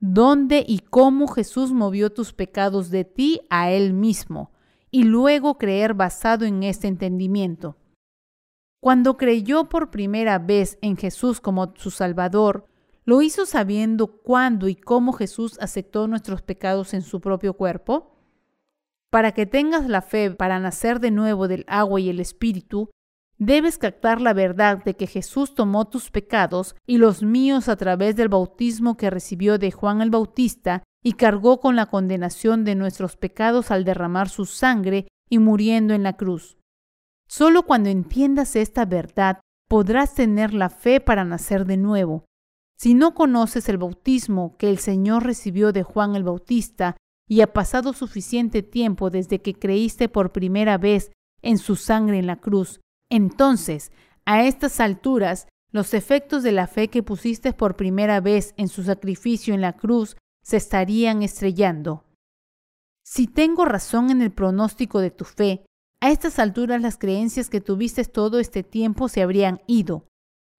[SPEAKER 1] dónde y cómo Jesús movió tus pecados de ti a Él mismo, y luego creer basado en este entendimiento. Cuando creyó por primera vez en Jesús como su Salvador, ¿lo hizo sabiendo cuándo y cómo Jesús aceptó nuestros pecados en su propio cuerpo? Para que tengas la fe para nacer de nuevo del agua y el Espíritu, Debes captar la verdad de que Jesús tomó tus pecados y los míos a través del bautismo que recibió de Juan el Bautista y cargó con la condenación de nuestros pecados al derramar su sangre y muriendo en la cruz. Solo cuando entiendas esta verdad podrás tener la fe para nacer de nuevo. Si no conoces el bautismo que el Señor recibió de Juan el Bautista y ha pasado suficiente tiempo desde que creíste por primera vez en su sangre en la cruz, entonces, a estas alturas, los efectos de la fe que pusiste por primera vez en su sacrificio en la cruz se estarían estrellando. Si tengo razón en el pronóstico de tu fe, a estas alturas las creencias que tuviste todo este tiempo se habrían ido.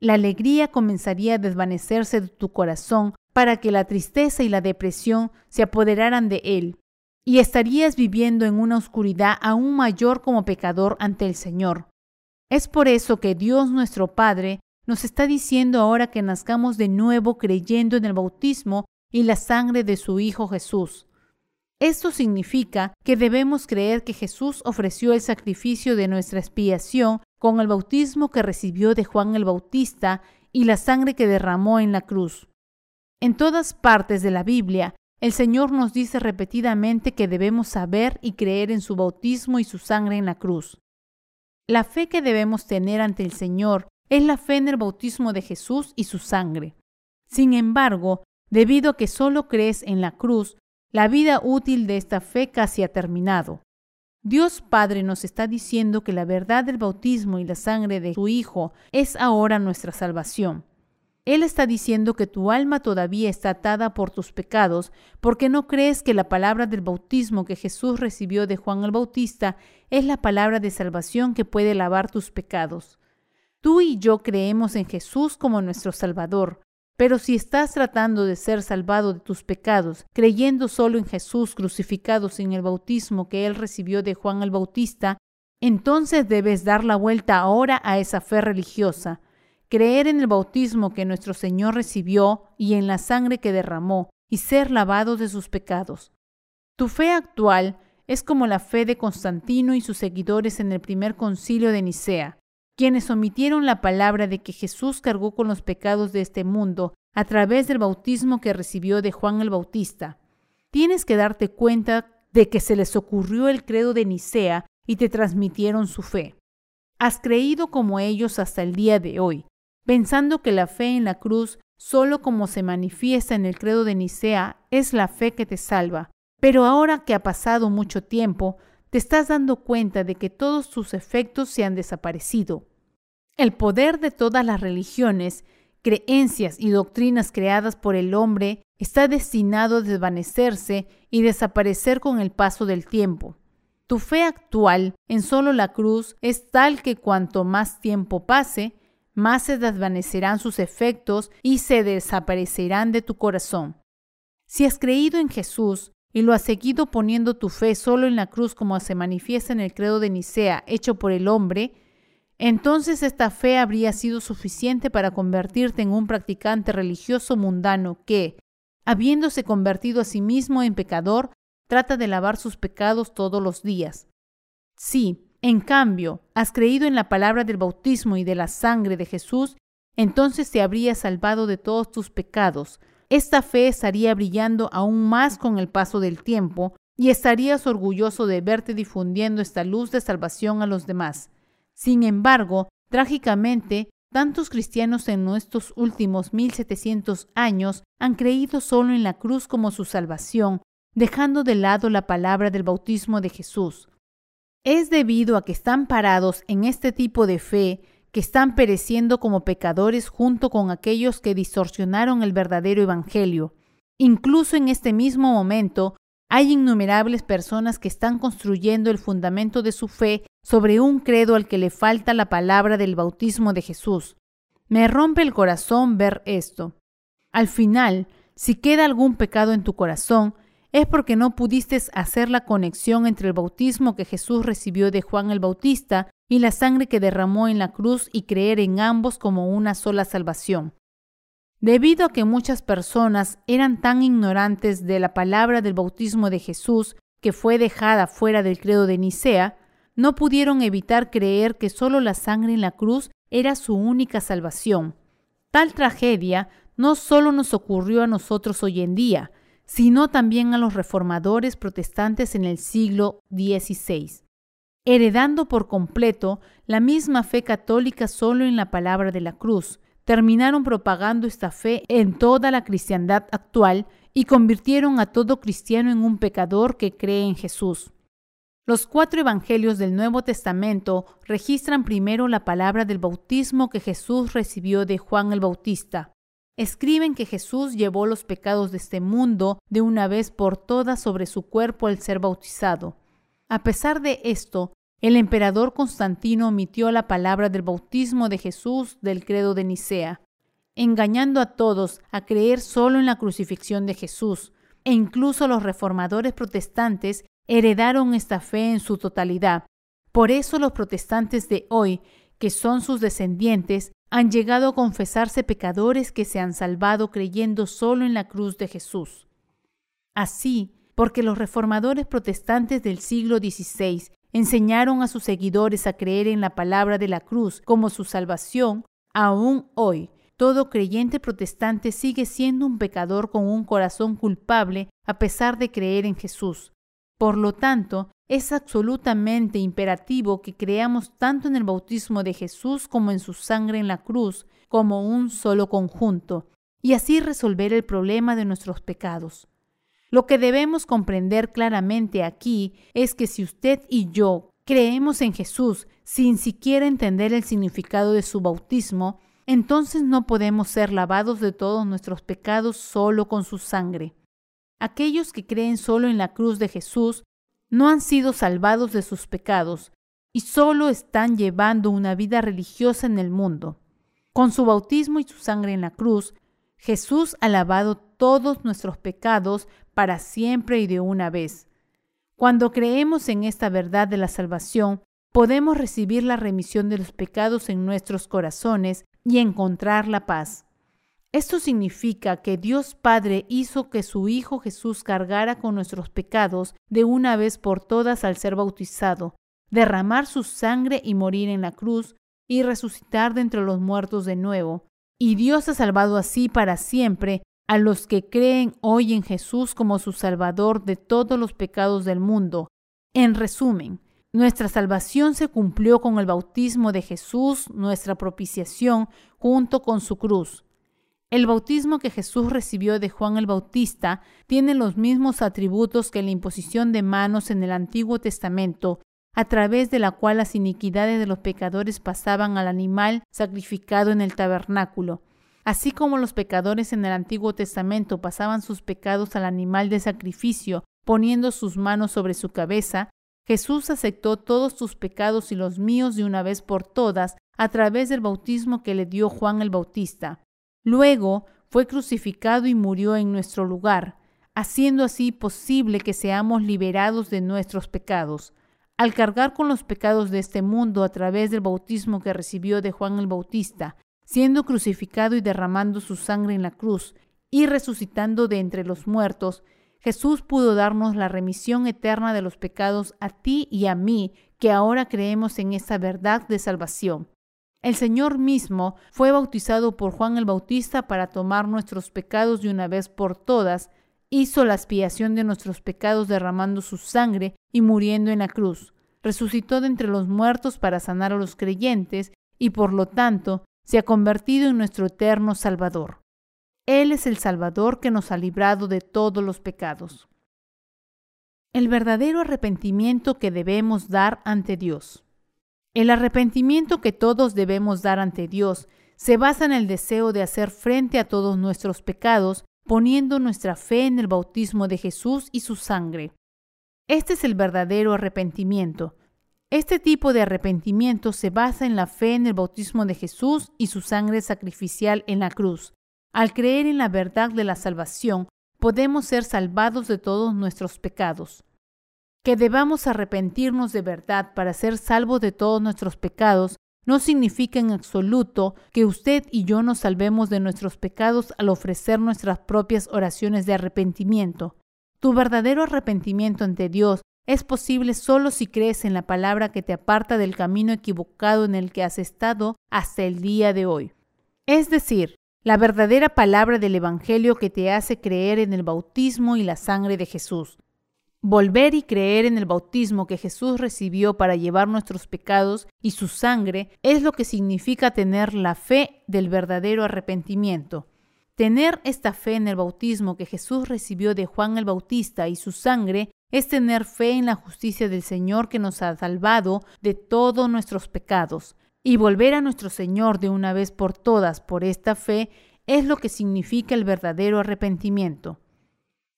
[SPEAKER 1] La alegría comenzaría a desvanecerse de tu corazón para que la tristeza y la depresión se apoderaran de él, y estarías viviendo en una oscuridad aún mayor como pecador ante el Señor. Es por eso que Dios nuestro Padre nos está diciendo ahora que nazcamos de nuevo creyendo en el bautismo y la sangre de su Hijo Jesús. Esto significa que debemos creer que Jesús ofreció el sacrificio de nuestra expiación con el bautismo que recibió de Juan el Bautista y la sangre que derramó en la cruz. En todas partes de la Biblia, el Señor nos dice repetidamente que debemos saber y creer en su bautismo y su sangre en la cruz. La fe que debemos tener ante el Señor es la fe en el bautismo de Jesús y su sangre. Sin embargo, debido a que solo crees en la cruz, la vida útil de esta fe casi ha terminado. Dios Padre nos está diciendo que la verdad del bautismo y la sangre de su Hijo es ahora nuestra salvación. Él está diciendo que tu alma todavía está atada por tus pecados porque no crees que la palabra del bautismo que Jesús recibió de Juan el Bautista es la palabra de salvación que puede lavar tus pecados. Tú y yo creemos en Jesús como nuestro Salvador, pero si estás tratando de ser salvado de tus pecados, creyendo solo en Jesús crucificado sin el bautismo que él recibió de Juan el Bautista, entonces debes dar la vuelta ahora a esa fe religiosa, creer en el bautismo que nuestro Señor recibió y en la sangre que derramó, y ser lavado de sus pecados. Tu fe actual es como la fe de Constantino y sus seguidores en el primer concilio de Nicea quienes omitieron la palabra de que Jesús cargó con los pecados de este mundo a través del bautismo que recibió de Juan el Bautista. Tienes que darte cuenta de que se les ocurrió el credo de Nicea y te transmitieron su fe. Has creído como ellos hasta el día de hoy, pensando que la fe en la cruz, solo como se manifiesta en el credo de Nicea, es la fe que te salva. Pero ahora que ha pasado mucho tiempo, te estás dando cuenta de que todos tus efectos se han desaparecido. El poder de todas las religiones, creencias y doctrinas creadas por el hombre está destinado a desvanecerse y desaparecer con el paso del tiempo. Tu fe actual en solo la cruz es tal que cuanto más tiempo pase, más se desvanecerán sus efectos y se desaparecerán de tu corazón. Si has creído en Jesús, y lo has seguido poniendo tu fe solo en la cruz como se manifiesta en el credo de Nicea hecho por el hombre, entonces esta fe habría sido suficiente para convertirte en un practicante religioso mundano que, habiéndose convertido a sí mismo en pecador, trata de lavar sus pecados todos los días. Si, en cambio, has creído en la palabra del bautismo y de la sangre de Jesús, entonces te habría salvado de todos tus pecados, esta fe estaría brillando aún más con el paso del tiempo y estarías orgulloso de verte difundiendo esta luz de salvación a los demás. Sin embargo, trágicamente, tantos cristianos en nuestros últimos 1700 años han creído solo en la cruz como su salvación, dejando de lado la palabra del bautismo de Jesús. Es debido a que están parados en este tipo de fe que están pereciendo como pecadores junto con aquellos que distorsionaron el verdadero Evangelio. Incluso en este mismo momento, hay innumerables personas que están construyendo el fundamento de su fe sobre un credo al que le falta la palabra del bautismo de Jesús. Me rompe el corazón ver esto. Al final, si queda algún pecado en tu corazón, es porque no pudiste hacer la conexión entre el bautismo que Jesús recibió de Juan el Bautista y la sangre que derramó en la cruz y creer en ambos como una sola salvación. Debido a que muchas personas eran tan ignorantes de la palabra del bautismo de Jesús que fue dejada fuera del credo de Nicea, no pudieron evitar creer que solo la sangre en la cruz era su única salvación. Tal tragedia no solo nos ocurrió a nosotros hoy en día, sino también a los reformadores protestantes en el siglo XVI. heredando por completo la misma fe católica solo en la palabra de la cruz. Terminaron propagando esta fe en toda la cristiandad actual y convirtieron a todo cristiano en un pecador que cree en Jesús. Los cuatro evangelios del Nuevo Testamento registran primero la palabra del bautismo que Jesús recibió de Juan el Bautista. Escriben que Jesús llevó los pecados de este mundo de una vez por todas sobre su cuerpo al ser bautizado. A pesar de esto, el emperador Constantino omitió la palabra del bautismo de Jesús del credo de Nicea, engañando a todos a creer solo en la crucifixión de Jesús, e incluso los reformadores protestantes heredaron esta fe en su totalidad. Por eso los protestantes de hoy, que son sus descendientes, han llegado a confesarse pecadores que se han salvado creyendo solo en la cruz de Jesús. Así, porque los reformadores protestantes del siglo XVI enseñaron a sus seguidores a creer en la palabra de la cruz como su salvación, aún hoy todo creyente protestante sigue siendo un pecador con un corazón culpable a pesar de creer en Jesús. Por lo tanto, es absolutamente imperativo que creamos tanto en el bautismo de Jesús como en su sangre en la cruz, como un solo conjunto, y así resolver el problema de nuestros pecados. Lo que debemos comprender claramente aquí es que si usted y yo creemos en Jesús sin siquiera entender el significado de su bautismo, entonces no podemos ser lavados de todos nuestros pecados solo con su sangre. Aquellos que creen solo en la cruz de Jesús no han sido salvados de sus pecados y solo están llevando una vida religiosa en el mundo. Con su bautismo y su sangre en la cruz, Jesús ha lavado todos nuestros pecados para siempre y de una vez. Cuando creemos en esta verdad de la salvación, podemos recibir la remisión de los pecados en nuestros corazones y encontrar la paz. Esto significa que Dios Padre hizo que su Hijo Jesús cargara con nuestros pecados de una vez por todas al ser bautizado, derramar su sangre y morir en la cruz y resucitar de entre los muertos de nuevo. Y Dios ha salvado así para siempre a los que creen hoy en Jesús como su Salvador de todos los pecados del mundo. En resumen, nuestra salvación se cumplió con el bautismo de Jesús, nuestra propiciación, junto con su cruz. El bautismo que Jesús recibió de Juan el Bautista tiene los mismos atributos que la imposición de manos en el Antiguo Testamento, a través de la cual las iniquidades de los pecadores pasaban al animal sacrificado en el tabernáculo. Así como los pecadores en el Antiguo Testamento pasaban sus pecados al animal de sacrificio, poniendo sus manos sobre su cabeza, Jesús aceptó todos tus pecados y los míos de una vez por todas a través del bautismo que le dio Juan el Bautista. Luego fue crucificado y murió en nuestro lugar, haciendo así posible que seamos liberados de nuestros pecados. Al cargar con los pecados de este mundo a través del bautismo que recibió de Juan el Bautista, siendo crucificado y derramando su sangre en la cruz, y resucitando de entre los muertos, Jesús pudo darnos la remisión eterna de los pecados a ti y a mí, que ahora creemos en esta verdad de salvación. El Señor mismo fue bautizado por Juan el Bautista para tomar nuestros pecados de una vez por todas, hizo la expiación de nuestros pecados derramando su sangre y muriendo en la cruz, resucitó de entre los muertos para sanar a los creyentes y por lo tanto se ha convertido en nuestro eterno Salvador. Él es el Salvador que nos ha librado de todos los pecados. El verdadero arrepentimiento que debemos dar ante Dios. El arrepentimiento que todos debemos dar ante Dios se basa en el deseo de hacer frente a todos nuestros pecados, poniendo nuestra fe en el bautismo de Jesús y su sangre. Este es el verdadero arrepentimiento, este tipo de arrepentimiento se basa en la fe en el bautismo de Jesús y su sangre sacrificial en la cruz. Al creer en la verdad de la salvación, podemos ser salvados de todos nuestros pecados. Que debamos arrepentirnos de verdad para ser salvos de todos nuestros pecados no significa en absoluto que usted y yo nos salvemos de nuestros pecados al ofrecer nuestras propias oraciones de arrepentimiento. Tu verdadero arrepentimiento ante Dios es posible solo si crees en la palabra que te aparta del camino equivocado en el que has estado hasta el día de hoy. Es decir, la verdadera palabra del Evangelio que te hace creer en el bautismo y la sangre de Jesús. Volver y creer en el bautismo que Jesús recibió para llevar nuestros pecados y su sangre es lo que significa tener la fe del verdadero arrepentimiento. Tener esta fe en el bautismo que Jesús recibió de Juan el Bautista y su sangre es tener fe en la justicia del Señor que nos ha salvado de todos nuestros pecados. Y volver a nuestro Señor de una vez por todas por esta fe es lo que significa el verdadero arrepentimiento.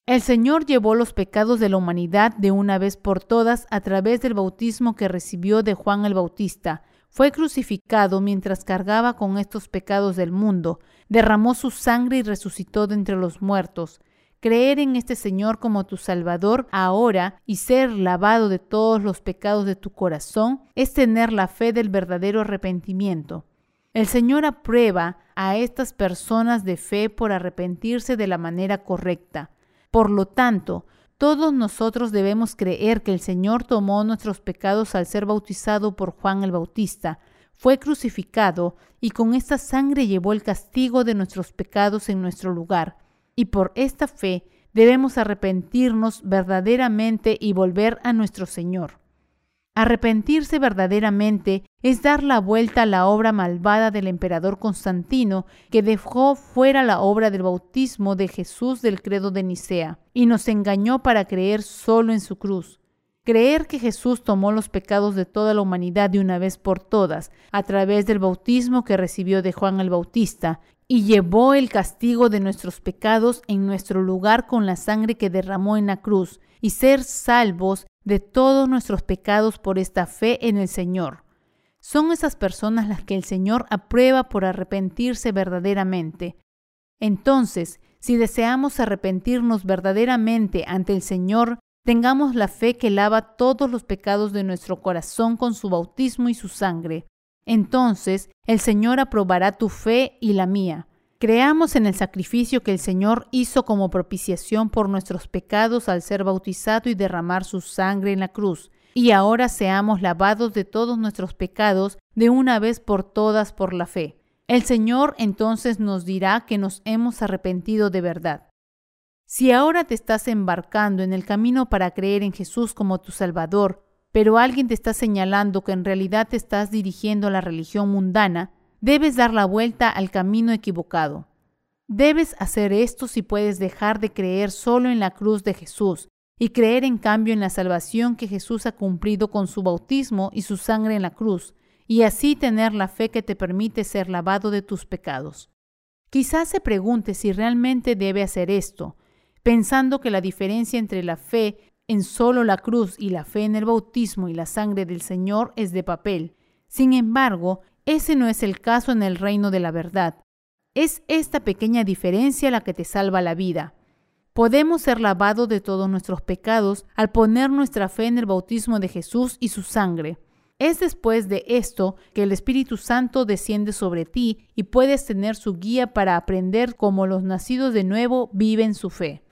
[SPEAKER 1] El Señor llevó los pecados de la humanidad de una vez por todas a través del bautismo que recibió de Juan el Bautista. Fue crucificado mientras cargaba con estos pecados del mundo, derramó su sangre y resucitó de entre los muertos. Creer en este Señor como tu Salvador ahora y ser lavado de todos los pecados de tu corazón es tener la fe del verdadero arrepentimiento. El Señor aprueba a estas personas de fe por arrepentirse de la manera correcta. Por lo tanto, todos nosotros debemos creer que el Señor tomó nuestros pecados al ser bautizado por Juan el Bautista, fue crucificado y con esta sangre llevó el castigo de nuestros pecados en nuestro lugar. Y por esta fe debemos arrepentirnos verdaderamente y volver a nuestro Señor. Arrepentirse verdaderamente es dar la vuelta a la obra malvada del emperador Constantino, que dejó fuera la obra del bautismo de Jesús del credo de Nicea, y nos engañó para creer solo en su cruz. Creer que Jesús tomó los pecados de toda la humanidad de una vez por todas, a través del bautismo que recibió de Juan el Bautista, y llevó el castigo de nuestros pecados en nuestro lugar con la sangre que derramó en la cruz, y ser salvos de todos nuestros pecados por esta fe en el Señor. Son esas personas las que el Señor aprueba por arrepentirse verdaderamente. Entonces, si deseamos arrepentirnos verdaderamente ante el Señor, tengamos la fe que lava todos los pecados de nuestro corazón con su bautismo y su sangre. Entonces, el Señor aprobará tu fe y la mía. Creamos en el sacrificio que el Señor hizo como propiciación por nuestros pecados al ser bautizado y derramar su sangre en la cruz, y ahora seamos lavados de todos nuestros pecados de una vez por todas por la fe. El Señor entonces nos dirá que nos hemos arrepentido de verdad. Si ahora te estás embarcando en el camino para creer en Jesús como tu Salvador, pero alguien te está señalando que en realidad te estás dirigiendo a la religión mundana, Debes dar la vuelta al camino equivocado. Debes hacer esto si puedes dejar de creer solo en la cruz de Jesús y creer en cambio en la salvación que Jesús ha cumplido con su bautismo y su sangre en la cruz, y así tener la fe que te permite ser lavado de tus pecados. Quizás se pregunte si realmente debe hacer esto, pensando que la diferencia entre la fe en solo la cruz y la fe en el bautismo y la sangre del Señor es de papel. Sin embargo, ese no es el caso en el reino de la verdad. Es esta pequeña diferencia la que te salva la vida. Podemos ser lavados de todos nuestros pecados al poner nuestra fe en el bautismo de Jesús y su sangre. Es después de esto que el Espíritu Santo desciende sobre ti y puedes tener su guía para aprender cómo los nacidos de nuevo viven su fe.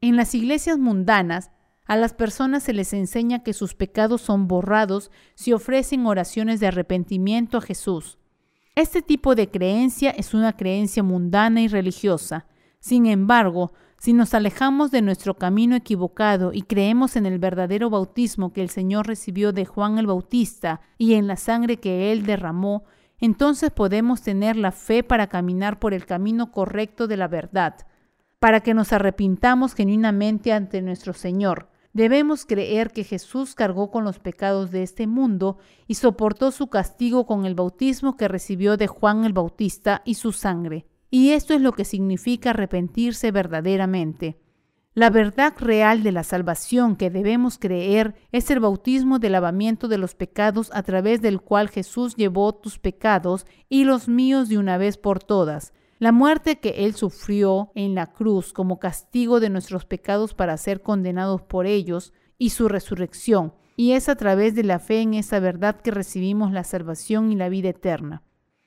[SPEAKER 1] En las iglesias mundanas, a las personas se les enseña que sus pecados son borrados si ofrecen oraciones de arrepentimiento a Jesús. Este tipo de creencia es una creencia mundana y religiosa. Sin embargo, si nos alejamos de nuestro camino equivocado y creemos en el verdadero bautismo que el Señor recibió de Juan el Bautista y en la sangre que Él derramó, entonces podemos tener la fe para caminar por el camino correcto de la verdad, para que nos arrepintamos genuinamente ante nuestro Señor. Debemos creer que Jesús cargó con los pecados de este mundo y soportó su castigo con el bautismo que recibió de Juan el Bautista y su sangre. Y esto es lo que significa arrepentirse verdaderamente. La verdad real de la salvación que debemos creer es el bautismo de lavamiento de los pecados a través del cual Jesús llevó tus pecados y los míos de una vez por todas la muerte que Él sufrió en la cruz como castigo de nuestros pecados para ser condenados por ellos y su resurrección. Y es a través de la fe en esa verdad que recibimos la salvación y la vida eterna.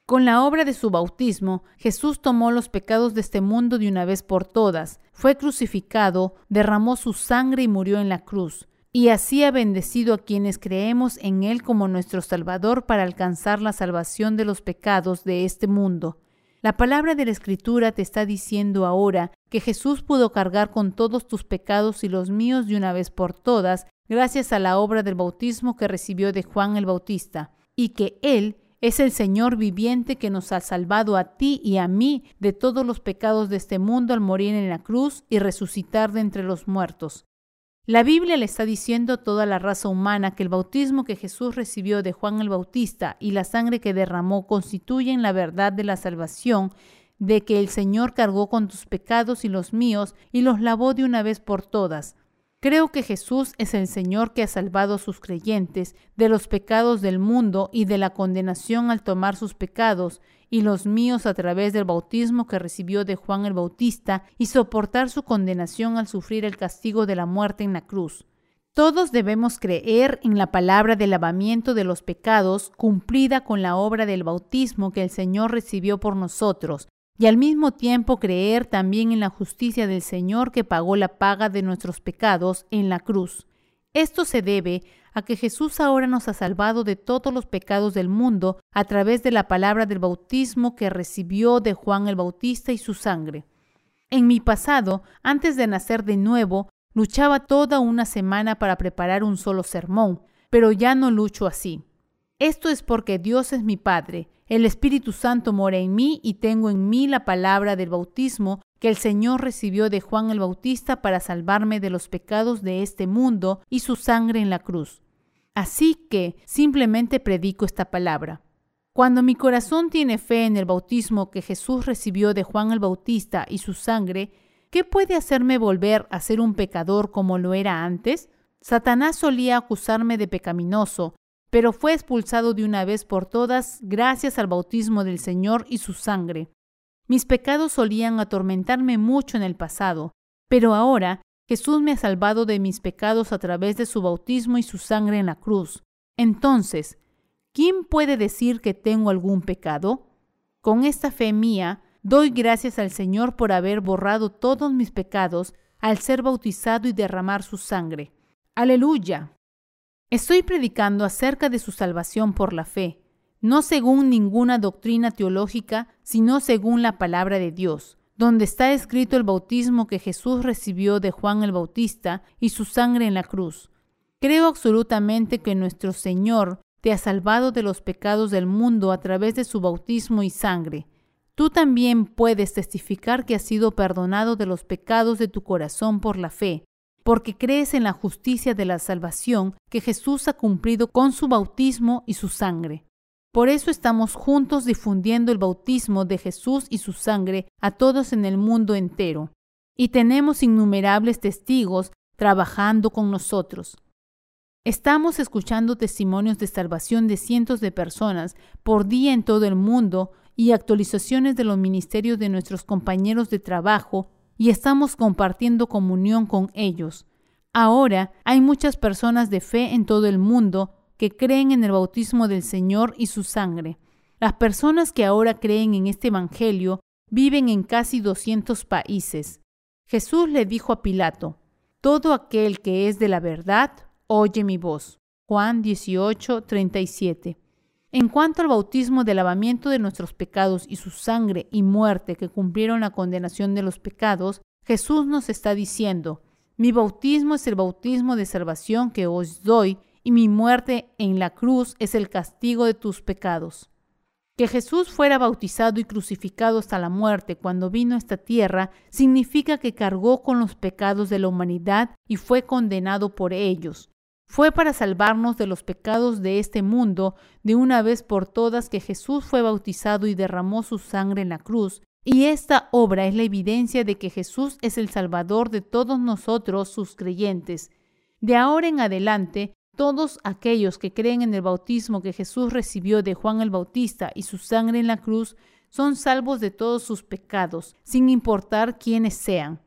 [SPEAKER 1] Con la obra de su bautismo, Jesús tomó los pecados de este mundo de una vez por todas, fue crucificado, derramó su sangre y murió en la cruz, y así ha bendecido a quienes creemos en Él como nuestro Salvador para alcanzar la salvación de los pecados de este mundo. La palabra de la Escritura te está diciendo ahora que Jesús pudo cargar con todos tus pecados y los míos de una vez por todas, gracias a la obra del bautismo que recibió de Juan el Bautista, y que Él es el Señor viviente que nos ha salvado a ti y a mí de todos los pecados de este mundo al morir en la cruz y resucitar de entre los muertos. La Biblia le está diciendo a toda la raza humana que el bautismo que Jesús recibió de Juan el Bautista y la sangre que derramó constituyen la verdad de la salvación, de que el Señor cargó con tus pecados y los míos y los lavó de una vez por todas. Creo que Jesús es el Señor que ha salvado a sus creyentes de los pecados del mundo y de la condenación al tomar sus pecados y los míos a través del bautismo que recibió de Juan el Bautista y soportar su condenación al sufrir el castigo de la muerte en la cruz. Todos debemos creer en la palabra de lavamiento de los pecados cumplida con la obra del bautismo que el Señor recibió por nosotros, y al mismo tiempo creer también en la justicia del Señor que pagó la paga de nuestros pecados en la cruz. Esto se debe a que Jesús ahora nos ha salvado de todos los pecados del mundo a través de la palabra del bautismo que recibió de Juan el Bautista y su sangre. En mi pasado, antes de nacer de nuevo, luchaba toda una semana para preparar un solo sermón, pero ya no lucho así. Esto es porque Dios es mi Padre, el Espíritu Santo mora en mí y tengo en mí la palabra del bautismo que el Señor recibió de Juan el Bautista para salvarme de los pecados de este mundo y su sangre en la cruz. Así que simplemente predico esta palabra. Cuando mi corazón tiene fe en el bautismo que Jesús recibió de Juan el Bautista y su sangre, ¿qué puede hacerme volver a ser un pecador como lo era antes? Satanás solía acusarme de pecaminoso, pero fue expulsado de una vez por todas gracias al bautismo del Señor y su sangre. Mis pecados solían atormentarme mucho en el pasado, pero ahora Jesús me ha salvado de mis pecados a través de su bautismo y su sangre en la cruz. Entonces, ¿quién puede decir que tengo algún pecado? Con esta fe mía, doy gracias al Señor por haber borrado todos mis pecados al ser bautizado y derramar su sangre. Aleluya. Estoy predicando acerca de su salvación por la fe, no según ninguna doctrina teológica, sino según la palabra de Dios, donde está escrito el bautismo que Jesús recibió de Juan el Bautista y su sangre en la cruz. Creo absolutamente que nuestro Señor te ha salvado de los pecados del mundo a través de su bautismo y sangre. Tú también puedes testificar que has sido perdonado de los pecados de tu corazón por la fe, porque crees en la justicia de la salvación que Jesús ha cumplido con su bautismo y su sangre. Por eso estamos juntos difundiendo el bautismo de Jesús y su sangre a todos en el mundo entero. Y tenemos innumerables testigos trabajando con nosotros. Estamos escuchando testimonios de salvación de cientos de personas por día en todo el mundo y actualizaciones de los ministerios de nuestros compañeros de trabajo y estamos compartiendo comunión con ellos. Ahora hay muchas personas de fe en todo el mundo que creen en el bautismo del Señor y su sangre. Las personas que ahora creen en este Evangelio viven en casi 200 países. Jesús le dijo a Pilato, Todo aquel que es de la verdad, oye mi voz. Juan 18, 37. En cuanto al bautismo de lavamiento de nuestros pecados y su sangre y muerte que cumplieron la condenación de los pecados, Jesús nos está diciendo, mi bautismo es el bautismo de salvación que os doy y mi muerte en la cruz es el castigo de tus pecados. Que Jesús fuera bautizado y crucificado hasta la muerte cuando vino a esta tierra significa que cargó con los pecados de la humanidad y fue condenado por ellos. Fue para salvarnos de los pecados de este mundo de una vez por todas que Jesús fue bautizado y derramó su sangre en la cruz. Y esta obra es la evidencia de que Jesús es el Salvador de todos nosotros, sus creyentes. De ahora en adelante, todos aquellos que creen en el bautismo que Jesús recibió de Juan el Bautista y su sangre en la cruz son salvos de todos sus pecados, sin importar quiénes sean.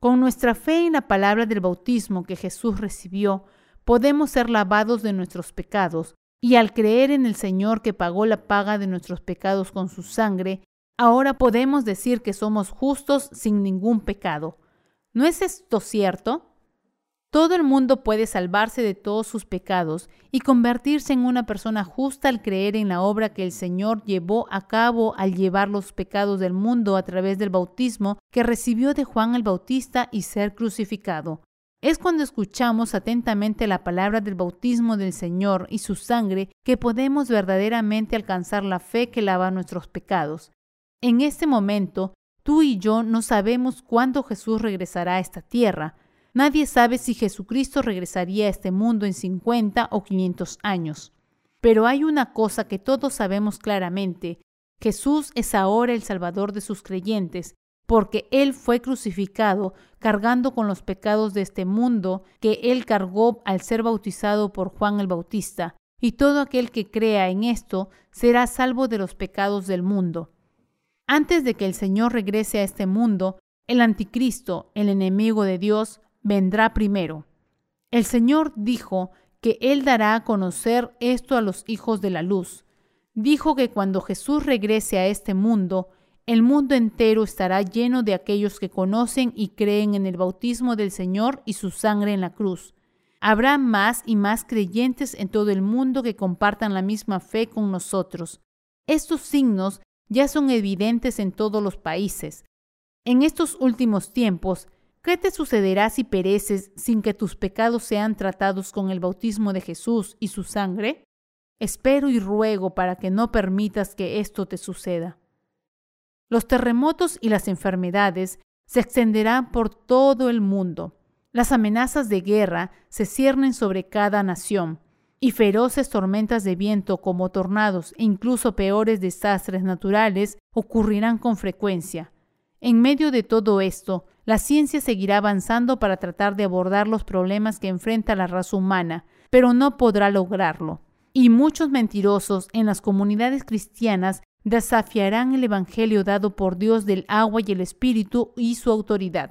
[SPEAKER 1] Con nuestra fe en la palabra del bautismo que Jesús recibió, podemos ser lavados de nuestros pecados, y al creer en el Señor que pagó la paga de nuestros pecados con su sangre, ahora podemos decir que somos justos sin ningún pecado. ¿No es esto cierto? Todo el mundo puede salvarse de todos sus pecados y convertirse en una persona justa al creer en la obra que el Señor llevó a cabo al llevar los pecados del mundo a través del bautismo que recibió de Juan el Bautista y ser crucificado. Es cuando escuchamos atentamente la palabra del bautismo del Señor y su sangre que podemos verdaderamente alcanzar la fe que lava nuestros pecados. En este momento, tú y yo no sabemos cuándo Jesús regresará a esta tierra, Nadie sabe si Jesucristo regresaría a este mundo en 50 o 500 años. Pero hay una cosa que todos sabemos claramente. Jesús es ahora el Salvador de sus creyentes, porque Él fue crucificado cargando con los pecados de este mundo que Él cargó al ser bautizado por Juan el Bautista, y todo aquel que crea en esto será salvo de los pecados del mundo. Antes de que el Señor regrese a este mundo, el anticristo, el enemigo de Dios, vendrá primero. El Señor dijo que Él dará a conocer esto a los hijos de la luz. Dijo que cuando Jesús regrese a este mundo, el mundo entero estará lleno de aquellos que conocen y creen en el bautismo del Señor y su sangre en la cruz. Habrá más y más creyentes en todo el mundo que compartan la misma fe con nosotros. Estos signos ya son evidentes en todos los países. En estos últimos tiempos, ¿Qué te sucederá si pereces sin que tus pecados sean tratados con el bautismo de Jesús y su sangre? Espero y ruego para que no permitas que esto te suceda. Los terremotos y las enfermedades se extenderán por todo el mundo. Las amenazas de guerra se ciernen sobre cada nación, y feroces tormentas de viento como tornados e incluso peores desastres naturales ocurrirán con frecuencia. En medio de todo esto, la ciencia seguirá avanzando para tratar de abordar los problemas que enfrenta la raza humana, pero no podrá lograrlo. Y muchos mentirosos en las comunidades cristianas desafiarán el Evangelio dado por Dios del agua y el Espíritu y su autoridad.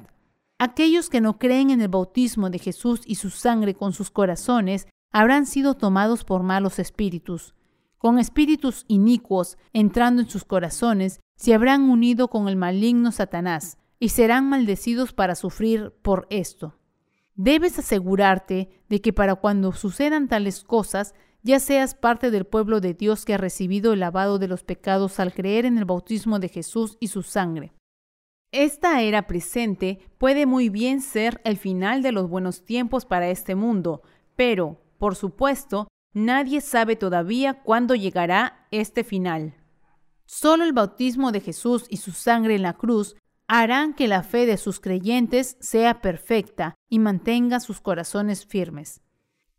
[SPEAKER 1] Aquellos que no creen en el bautismo de Jesús y su sangre con sus corazones habrán sido tomados por malos espíritus. Con espíritus inicuos entrando en sus corazones, se habrán unido con el maligno Satanás, y serán maldecidos para sufrir por esto. Debes asegurarte de que para cuando sucedan tales cosas, ya seas parte del pueblo de Dios que ha recibido el lavado de los pecados al creer en el bautismo de Jesús y su sangre. Esta era presente puede muy bien ser el final de los buenos tiempos para este mundo, pero, por supuesto, nadie sabe todavía cuándo llegará este final. Solo el bautismo de Jesús y su sangre en la cruz harán que la fe de sus creyentes sea perfecta y mantenga sus corazones firmes.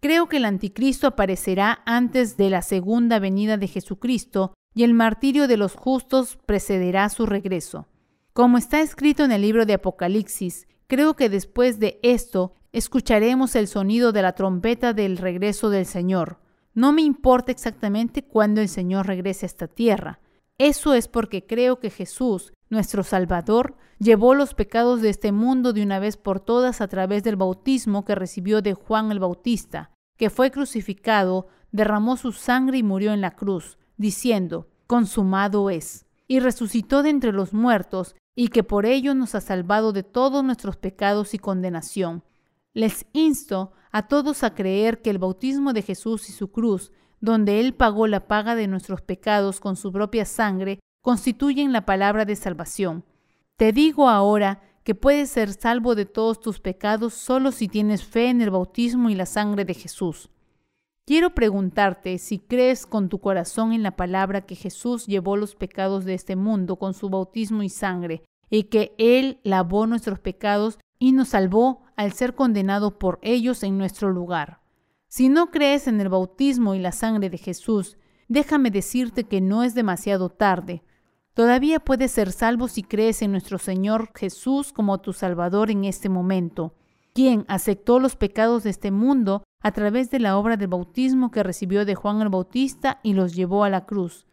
[SPEAKER 1] Creo que el anticristo aparecerá antes de la segunda venida de Jesucristo y el martirio de los justos precederá su regreso. Como está escrito en el libro de Apocalipsis, creo que después de esto escucharemos el sonido de la trompeta del regreso del Señor. No me importa exactamente cuándo el Señor regrese a esta tierra. Eso es porque creo que Jesús nuestro Salvador, llevó los pecados de este mundo de una vez por todas a través del bautismo que recibió de Juan el Bautista, que fue crucificado, derramó su sangre y murió en la cruz, diciendo, consumado es, y resucitó de entre los muertos, y que por ello nos ha salvado de todos nuestros pecados y condenación. Les insto a todos a creer que el bautismo de Jesús y su cruz, donde Él pagó la paga de nuestros pecados con su propia sangre, constituyen la palabra de salvación. Te digo ahora que puedes ser salvo de todos tus pecados solo si tienes fe en el bautismo y la sangre de Jesús. Quiero preguntarte si crees con tu corazón en la palabra que Jesús llevó los pecados de este mundo con su bautismo y sangre, y que Él lavó nuestros pecados y nos salvó al ser condenado por ellos en nuestro lugar. Si no crees en el bautismo y la sangre de Jesús, déjame decirte que no es demasiado tarde. Todavía puedes ser salvo si crees en nuestro Señor Jesús como tu Salvador en este momento, quien aceptó los pecados de este mundo a través de la obra del bautismo que recibió de Juan el Bautista y los llevó a la cruz.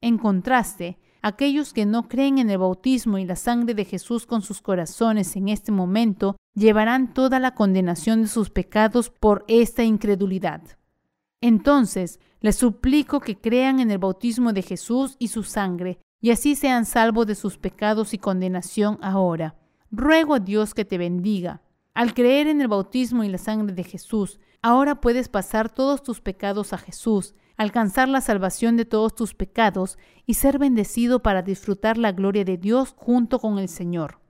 [SPEAKER 1] En contraste, aquellos que no creen en el bautismo y la sangre de Jesús con sus corazones en este momento llevarán toda la condenación de sus pecados por esta incredulidad. Entonces, les suplico que crean en el bautismo de Jesús y su sangre, y así sean salvos de sus pecados y condenación ahora. Ruego a Dios que te bendiga. Al creer en el bautismo y la sangre de Jesús, ahora puedes pasar todos tus pecados a Jesús, alcanzar la salvación de todos tus pecados y ser bendecido para disfrutar la gloria de Dios junto con el Señor.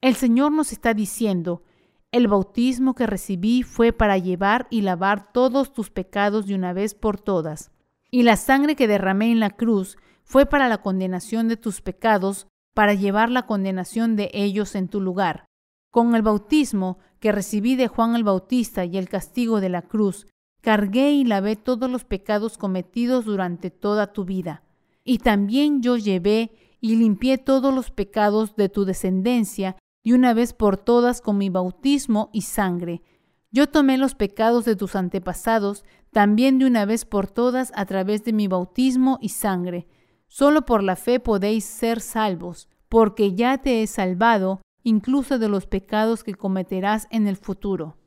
[SPEAKER 1] El Señor nos está diciendo, el bautismo que recibí fue para llevar y lavar todos tus pecados de una vez por todas, y la sangre que derramé en la cruz fue para la condenación de tus pecados, para llevar la condenación de ellos en tu lugar. Con el bautismo que recibí de Juan el Bautista y el castigo de la cruz, cargué y lavé todos los pecados cometidos durante toda tu vida. Y también yo llevé y limpié todos los pecados de tu descendencia de una vez por todas con mi bautismo y sangre. Yo tomé los pecados de tus antepasados también de una vez por todas a través de mi bautismo y sangre. Solo por la fe podéis ser salvos, porque ya te he salvado incluso de los pecados que cometerás en el futuro.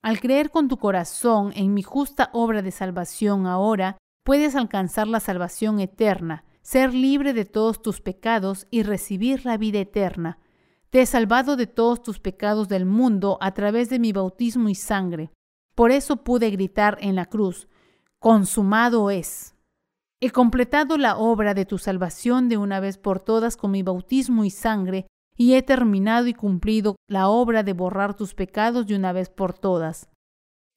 [SPEAKER 1] Al creer con tu corazón en mi justa obra de salvación ahora, puedes alcanzar la salvación eterna, ser libre de todos tus pecados y recibir la vida eterna. Te he salvado de todos tus pecados del mundo a través de mi bautismo y sangre. Por eso pude gritar en la cruz, consumado es. He completado la obra de tu salvación de una vez por todas con mi bautismo y sangre, y he terminado y cumplido la obra de borrar tus pecados de una vez por todas.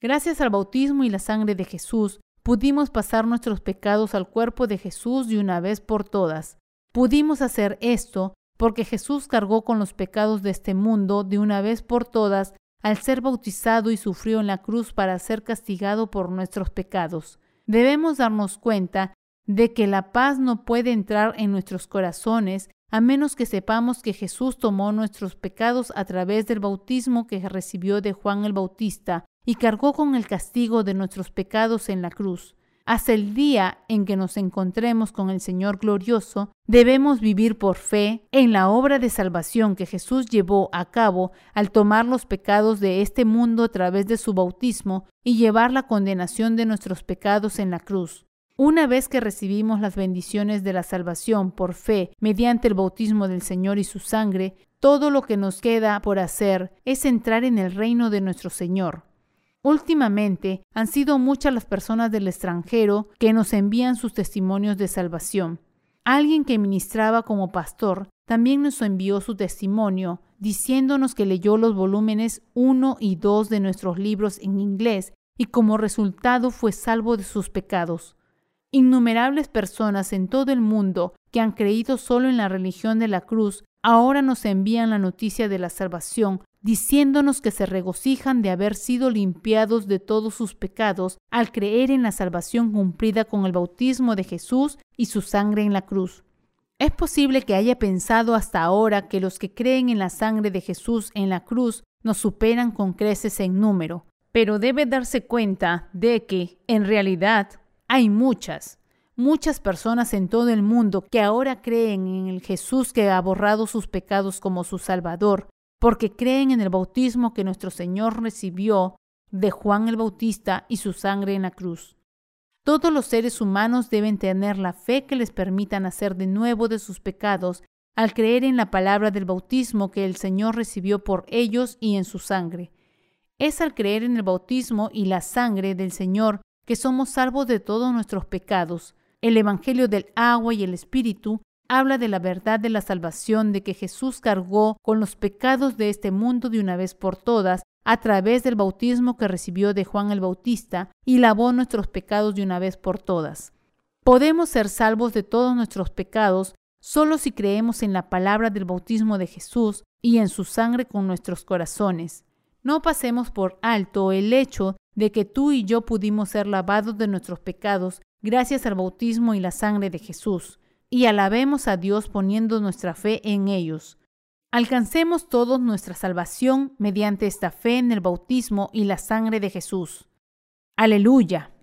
[SPEAKER 1] Gracias al bautismo y la sangre de Jesús, pudimos pasar nuestros pecados al cuerpo de Jesús de una vez por todas. Pudimos hacer esto porque Jesús cargó con los pecados de este mundo de una vez por todas al ser bautizado y sufrió en la cruz para ser castigado por nuestros pecados. Debemos darnos cuenta de que la paz no puede entrar en nuestros corazones a menos que sepamos que Jesús tomó nuestros pecados a través del bautismo que recibió de Juan el Bautista y cargó con el castigo de nuestros pecados en la cruz. Hasta el día en que nos encontremos con el Señor glorioso, debemos vivir por fe en la obra de salvación que Jesús llevó a cabo al tomar los pecados de este mundo a través de su bautismo y llevar la condenación de nuestros pecados en la cruz. Una vez que recibimos las bendiciones de la salvación por fe mediante el bautismo del Señor y su sangre, todo lo que nos queda por hacer es entrar en el reino de nuestro Señor. Últimamente han sido muchas las personas del extranjero que nos envían sus testimonios de salvación. Alguien que ministraba como pastor también nos envió su testimonio diciéndonos que leyó los volúmenes 1 y 2 de nuestros libros en inglés y como resultado fue salvo de sus pecados. Innumerables personas en todo el mundo que han creído solo en la religión de la cruz ahora nos envían la noticia de la salvación, diciéndonos que se regocijan de haber sido limpiados de todos sus pecados al creer en la salvación cumplida con el bautismo de Jesús y su sangre en la cruz. Es posible que haya pensado hasta ahora que los que creen en la sangre de Jesús en la cruz nos superan con creces en número, pero debe darse cuenta de que, en realidad, hay muchas, muchas personas en todo el mundo que ahora creen en el Jesús que ha borrado sus pecados como su Salvador, porque creen en el bautismo que nuestro Señor recibió de Juan el Bautista y su sangre en la cruz. Todos los seres humanos deben tener la fe que les permita nacer de nuevo de sus pecados al creer en la palabra del bautismo que el Señor recibió por ellos y en su sangre. Es al creer en el bautismo y la sangre del Señor que somos salvos de todos nuestros pecados. El Evangelio del agua y el Espíritu habla de la verdad de la salvación, de que Jesús cargó con los pecados de este mundo de una vez por todas a través del bautismo que recibió de Juan el Bautista y lavó nuestros pecados de una vez por todas. Podemos ser salvos de todos nuestros pecados solo si creemos en la palabra del bautismo de Jesús y en su sangre con nuestros corazones. No pasemos por alto el hecho de que tú y yo pudimos ser lavados de nuestros pecados gracias al bautismo y la sangre de Jesús, y alabemos a Dios poniendo nuestra fe en ellos. Alcancemos todos nuestra salvación mediante esta fe en el bautismo y la sangre de Jesús. Aleluya.